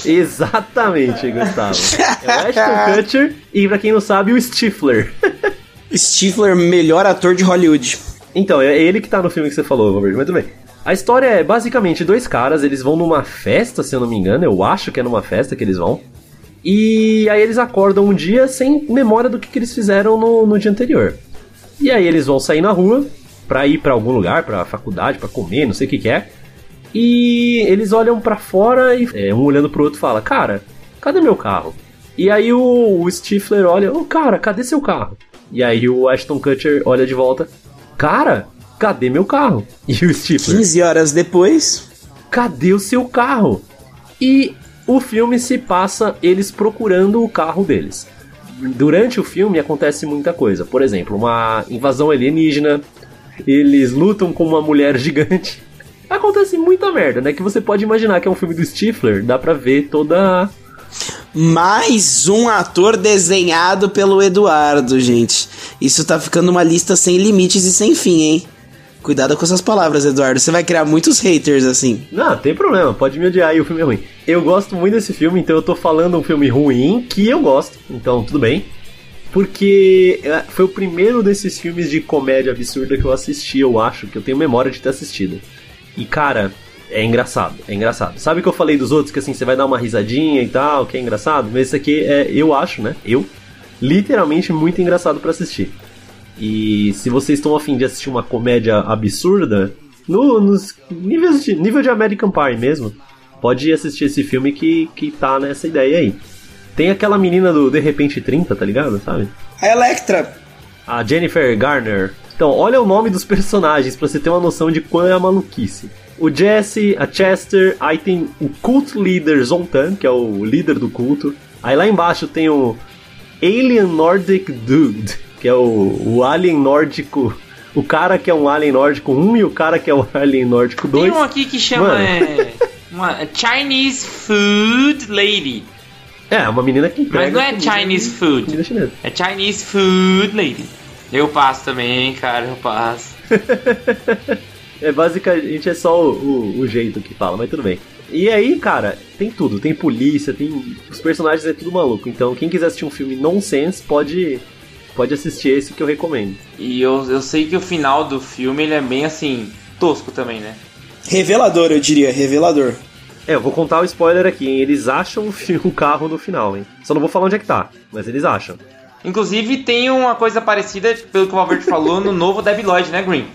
Exatamente, Gustavo. É o Ashton Kutcher e, pra quem não sabe, o Stifler. Stifler, melhor ator de Hollywood. Então, é ele que tá no filme que você falou, Robert, mas tudo bem. A história é basicamente dois caras, eles vão numa festa, se eu não me engano, eu acho que é numa festa que eles vão. E aí eles acordam um dia sem memória do que, que eles fizeram no, no dia anterior. E aí eles vão sair na rua pra ir para algum lugar, pra faculdade, para comer, não sei o que, que é. E eles olham para fora e é, um olhando pro outro fala: Cara, cadê meu carro? E aí o, o Stifler olha: oh, cara, cadê seu carro? E aí o Ashton Kutcher olha de volta: Cara, cadê meu carro? E o Stifler: 15 horas depois: Cadê o seu carro? E o filme se passa eles procurando o carro deles. Durante o filme acontece muita coisa. Por exemplo, uma invasão alienígena. Eles lutam com uma mulher gigante acontece muita merda, né? Que você pode imaginar que é um filme do Stifler, dá pra ver toda. Mais um ator desenhado pelo Eduardo, gente. Isso tá ficando uma lista sem limites e sem fim, hein? Cuidado com essas palavras, Eduardo. Você vai criar muitos haters assim. Não, tem problema. Pode me odiar e o filme é ruim. Eu gosto muito desse filme, então eu tô falando um filme ruim que eu gosto. Então, tudo bem. Porque é, foi o primeiro desses filmes de comédia absurda que eu assisti, eu acho, que eu tenho memória de ter assistido. E cara, é engraçado, é engraçado. Sabe que eu falei dos outros que assim você vai dar uma risadinha e tal, que é engraçado? Mas esse aqui é, eu acho, né? Eu, literalmente muito engraçado para assistir. E se vocês estão afim de assistir uma comédia absurda, no, nos níveis de, nível de American Pie mesmo, pode assistir esse filme que, que tá nessa ideia aí. Tem aquela menina do De Repente 30, tá ligado? Sabe? A Electra. A Jennifer Garner. Então, olha o nome dos personagens para você ter uma noção de qual é a maluquice. O Jesse, a Chester, aí tem o Cult Leader Zontan, que é o líder do culto. Aí lá embaixo tem o Alien Nordic Dude, que é o, o alien nórdico o cara que é um alien nórdico 1 e o cara que é o alien nórdico 2. Tem um aqui que chama é, uma Chinese Food Lady. É, uma menina que Mas não é Chinese food. É Chinese Food Lady. Eu passo também, cara, eu passo. é basicamente é só o, o, o, jeito que fala, mas tudo bem. E aí, cara, tem tudo, tem polícia, tem. Os personagens é tudo maluco. Então, quem quiser assistir um filme nonsense, pode. Pode assistir esse que eu recomendo. E eu, eu sei que o final do filme ele é bem assim, tosco também, né? Revelador, eu diria, revelador. É, eu vou contar o spoiler aqui, hein? Eles acham o carro no final, hein? Só não vou falar onde é que tá, mas eles acham. Inclusive tem uma coisa parecida, pelo que o Valverde falou, no novo Debi Lloyd, né, Green?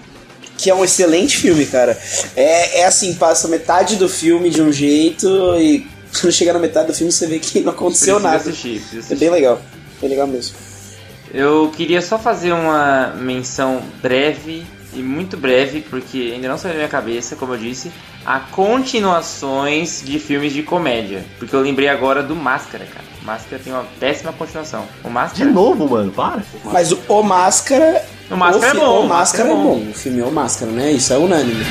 Que é um excelente filme, cara. É, é assim, passa metade do filme de um jeito e quando chega na metade do filme você vê que não aconteceu precisa nada. Assistir, assistir. É bem legal. Bem legal mesmo. Eu queria só fazer uma menção breve e muito breve, porque ainda não saiu da minha cabeça, como eu disse, a continuações de filmes de comédia. Porque eu lembrei agora do Máscara, cara. Máscara tem uma péssima continuação. O Máscara. De novo, mano, para. Mas o, o Máscara. O Máscara o é bom. O Máscara, é, é bom. é bom. O filme é o Máscara, né? Isso é unânime.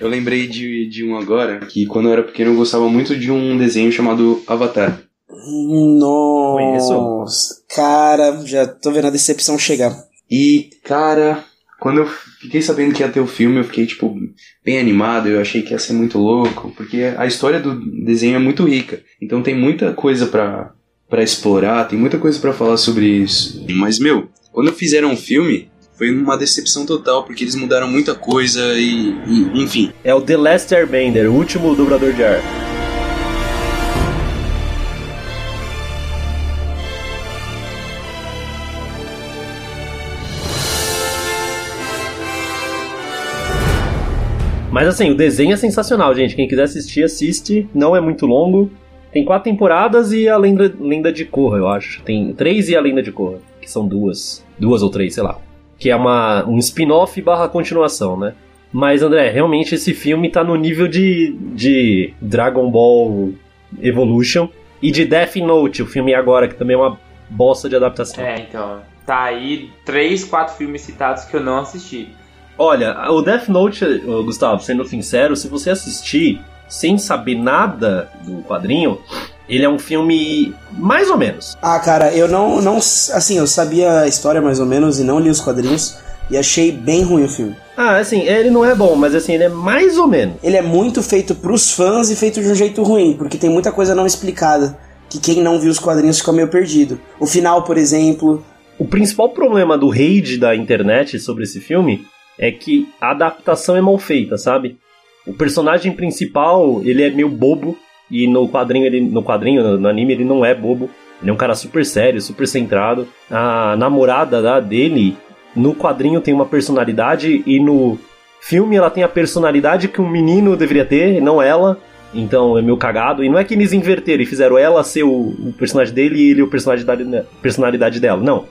Eu lembrei de, de um agora que quando eu era pequeno eu gostava muito de um desenho chamado Avatar. Nossa, cara, já tô vendo a decepção chegar. E, cara, quando eu fiquei sabendo que ia ter o filme, eu fiquei, tipo, bem animado. Eu achei que ia ser muito louco, porque a história do desenho é muito rica. Então tem muita coisa para para explorar, tem muita coisa para falar sobre isso. Mas, meu, quando fizeram o filme, foi uma decepção total, porque eles mudaram muita coisa e, e enfim. É o The Last Airbender, o último dobrador de ar. Mas assim, o desenho é sensacional, gente. Quem quiser assistir, assiste. Não é muito longo. Tem quatro temporadas e a lenda, lenda de Korra, eu acho. Tem três e a lenda de Korra, que são duas. Duas ou três, sei lá. Que é uma, um spin-off barra continuação, né? Mas, André, realmente esse filme tá no nível de, de Dragon Ball Evolution e de Death Note, o filme agora, que também é uma bosta de adaptação. É, então. Tá aí três, quatro filmes citados que eu não assisti. Olha, o Death Note, Gustavo, sendo sincero, se você assistir sem saber nada do quadrinho, ele é um filme mais ou menos. Ah, cara, eu não, não. Assim, eu sabia a história mais ou menos e não li os quadrinhos e achei bem ruim o filme. Ah, assim, ele não é bom, mas assim, ele é mais ou menos. Ele é muito feito pros fãs e feito de um jeito ruim, porque tem muita coisa não explicada. Que quem não viu os quadrinhos fica meio perdido. O final, por exemplo. O principal problema do hate da internet sobre esse filme é que a adaptação é mal feita, sabe? O personagem principal, ele é meio bobo e no quadrinho, ele, no quadrinho, no, anime, ele não é bobo. Ele é um cara super sério, super centrado. A namorada da, dele, no quadrinho tem uma personalidade e no filme ela tem a personalidade que um menino deveria ter, não ela. Então é meio cagado. E não é que eles inverteram e fizeram ela ser o, o personagem dele e ele o personalidade, personalidade dela. Não.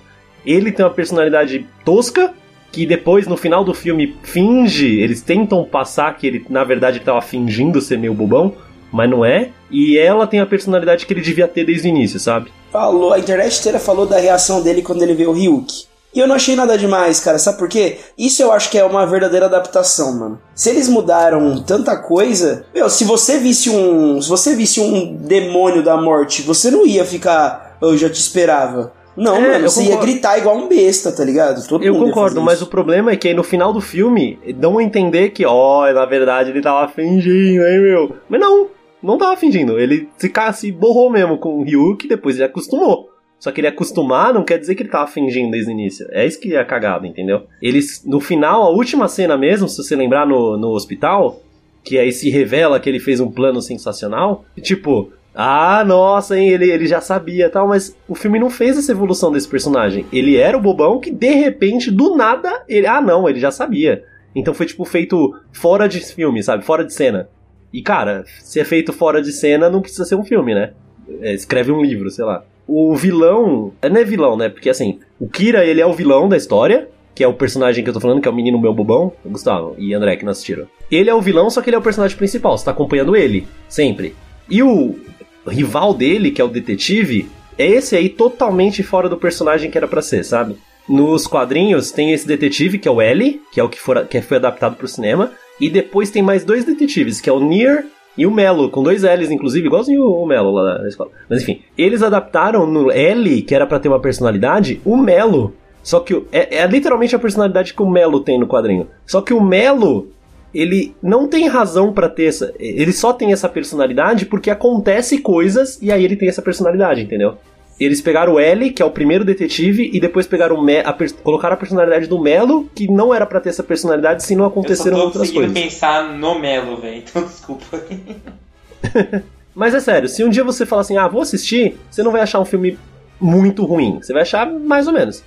Ele tem uma personalidade tosca que depois, no final do filme, finge, eles tentam passar que ele, na verdade, estava fingindo ser meio bobão, mas não é. E ela tem a personalidade que ele devia ter desde o início, sabe? Falou, a internet inteira falou da reação dele quando ele vê o Ryuk. E eu não achei nada demais, cara. Sabe por quê? Isso eu acho que é uma verdadeira adaptação, mano. Se eles mudaram tanta coisa, meu, se você visse um, se você visse um demônio da morte, você não ia ficar, eu já te esperava. Não, é, mano, você concordo. ia gritar igual um besta, tá ligado? Todo eu concordo, mas o problema é que aí no final do filme dão a entender que, ó, oh, na verdade ele tava fingindo, hein, meu? Mas não, não tava fingindo. Ele se, se borrou mesmo com o Ryuk e depois ele acostumou. Só que ele acostumar não quer dizer que ele tava fingindo desde o início. É isso que é cagado, entendeu? Eles, no final, a última cena mesmo, se você lembrar no, no hospital, que aí se revela que ele fez um plano sensacional, tipo, ah, nossa, hein, ele, ele já sabia tal, mas o filme não fez essa evolução desse personagem. Ele era o bobão que, de repente, do nada, ele. Ah, não, ele já sabia. Então foi, tipo, feito fora de filme, sabe? Fora de cena. E, cara, se é feito fora de cena, não precisa ser um filme, né? É, escreve um livro, sei lá. O vilão. Não é vilão, né? Porque, assim, o Kira, ele é o vilão da história que é o personagem que eu tô falando, que é o menino meu bobão, Gustavo e André que não assistiram. Ele é o vilão, só que ele é o personagem principal, você tá acompanhando ele, sempre. E o, rival dele, que é o detetive, é esse aí totalmente fora do personagem que era para ser, sabe? Nos quadrinhos tem esse detetive, que é o L, que é o que, for, que foi adaptado pro cinema, e depois tem mais dois detetives, que é o Nier e o Melo, com dois L's, inclusive, igualzinho o Melo lá na escola. Mas enfim, eles adaptaram no L, que era para ter uma personalidade, o Melo. Só que é, é literalmente a personalidade que o Melo tem no quadrinho. Só que o Melo ele não tem razão para ter essa. Ele só tem essa personalidade porque acontece coisas e aí ele tem essa personalidade, entendeu? Eles pegaram o L, que é o primeiro detetive, e depois pegaram o Me a colocaram a personalidade do Melo, que não era para ter essa personalidade se não aconteceram outras coisas. Eu pensar no Melo, velho, então desculpa. Mas é sério, se um dia você falar assim, ah, vou assistir, você não vai achar um filme muito ruim. Você vai achar mais ou menos.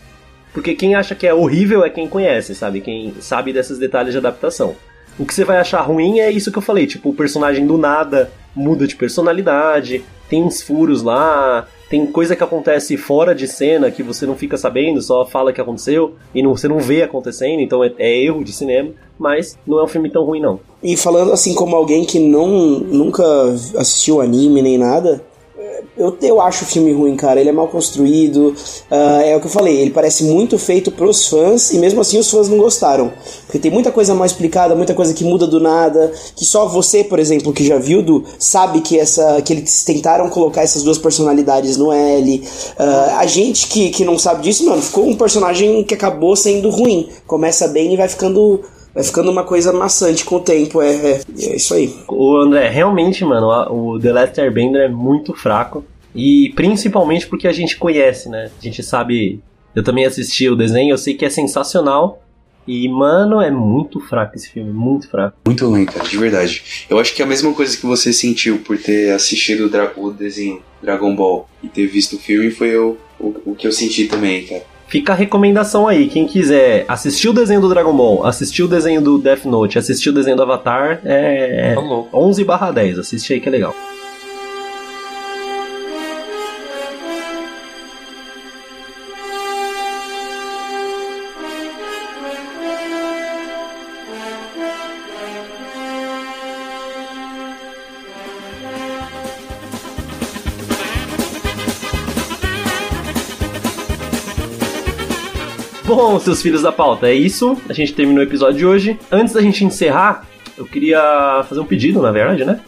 Porque quem acha que é horrível é quem conhece, sabe? Quem sabe desses detalhes de adaptação. O que você vai achar ruim é isso que eu falei, tipo, o personagem do nada muda de personalidade, tem uns furos lá, tem coisa que acontece fora de cena que você não fica sabendo, só fala que aconteceu e não, você não vê acontecendo, então é, é, erro de cinema, mas não é um filme tão ruim não. E falando assim como alguém que não nunca assistiu anime nem nada, Eu, eu acho o filme ruim, cara. Ele é mal construído. Uh, é o que eu falei, ele parece muito feito pros fãs e mesmo assim os fãs não gostaram. Porque tem muita coisa mal explicada, muita coisa que muda do nada. Que só você, por exemplo, que já viu, do, sabe que, essa, que eles tentaram colocar essas duas personalidades no L. Uh, a gente que, que não sabe disso, mano, ficou um personagem que acabou sendo ruim. Começa bem e vai ficando vai ficando uma coisa maçante com o tempo, é, é, é isso aí. O André, realmente, mano, o The Last Airbender é muito fraco. E principalmente porque a gente conhece, né? A gente sabe. Eu também assisti o desenho, eu sei que é sensacional. E, mano, é muito fraco esse filme, muito fraco. Muito ruim, cara, de verdade. Eu acho que é a mesma coisa que você sentiu por ter assistido o, o desenho Dragon Ball e ter visto o filme foi eu, o, o que eu senti também, cara. Fica a recomendação aí, quem quiser assistir o desenho do Dragon Ball, assistir o desenho do Death Note, assistir o desenho do Avatar, é, é 11 barra 10, assiste aí que é legal. Bom, seus filhos da pauta, é isso. A gente terminou o episódio de hoje. Antes da gente encerrar, eu queria fazer um pedido, na verdade, né?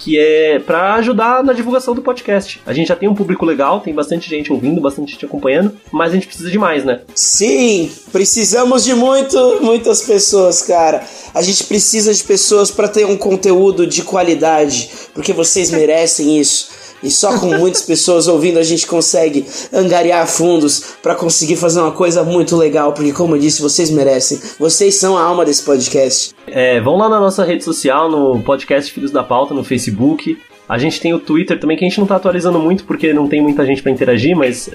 que é para ajudar na divulgação do podcast. A gente já tem um público legal, tem bastante gente ouvindo, bastante gente acompanhando, mas a gente precisa de mais, né? Sim, precisamos de muito, muitas pessoas, cara. A gente precisa de pessoas para ter um conteúdo de qualidade, porque vocês merecem isso. E só com muitas pessoas ouvindo a gente consegue angariar fundos para conseguir fazer uma coisa muito legal, porque como eu disse, vocês merecem. Vocês são a alma desse podcast. É, vão lá na nossa rede social, no podcast Filhos da Pauta, no Facebook. A gente tem o Twitter também, que a gente não tá atualizando muito porque não tem muita gente para interagir, mas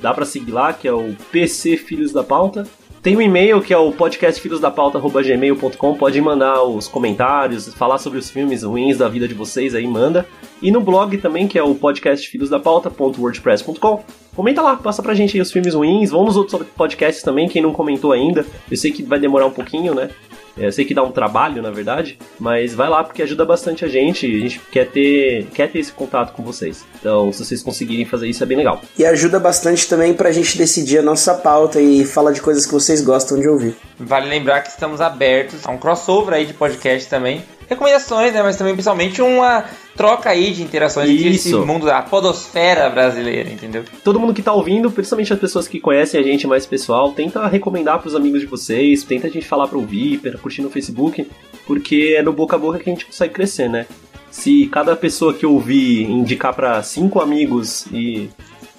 dá para seguir lá, que é o PC Filhos da Pauta. Tem um e-mail que é o podcastfilhosdapauta.gmail.com. Pode mandar os comentários, falar sobre os filmes ruins da vida de vocês aí, manda. E no blog também, que é o podcastfilhosdapauta.wordpress.com. Comenta lá, passa pra gente aí os filmes ruins. Vão nos outros podcasts também, quem não comentou ainda. Eu sei que vai demorar um pouquinho, né? É, eu sei que dá um trabalho, na verdade, mas vai lá porque ajuda bastante a gente. A gente quer ter, quer ter esse contato com vocês. Então, se vocês conseguirem fazer isso, é bem legal. E ajuda bastante também pra gente decidir a nossa pauta e falar de coisas que vocês gostam de ouvir. Vale lembrar que estamos abertos a um crossover aí de podcast também recomendações, né? Mas também principalmente uma troca aí de interações Isso. entre esse mundo da podosfera brasileira, entendeu? Todo mundo que tá ouvindo, principalmente as pessoas que conhecem a gente mais pessoal, tenta recomendar pros amigos de vocês, tenta a gente falar pra ouvir, pra curtir no Facebook, porque é no boca a boca que a gente consegue crescer, né? Se cada pessoa que ouvir indicar para cinco amigos e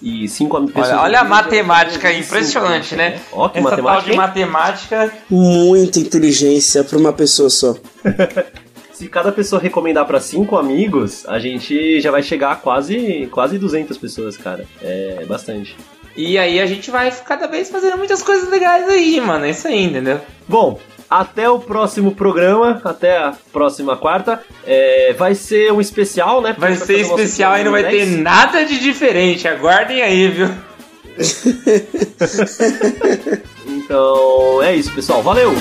e cinco pessoas. Olha, olha a matemática impressionante, cinco, né? Ó, que Essa matemática. Tal de matemática. Muita inteligência para uma pessoa só. se cada pessoa recomendar para cinco amigos, a gente já vai chegar a quase, quase 200 pessoas, cara. É bastante. E aí a gente vai cada vez fazendo muitas coisas legais aí, mano. É isso aí, entendeu? Bom, até o próximo programa, até a próxima quarta. É, vai ser um especial, né? Vai ser especial e não vai ter nada de diferente. Aguardem aí, viu? então é isso, pessoal. Valeu!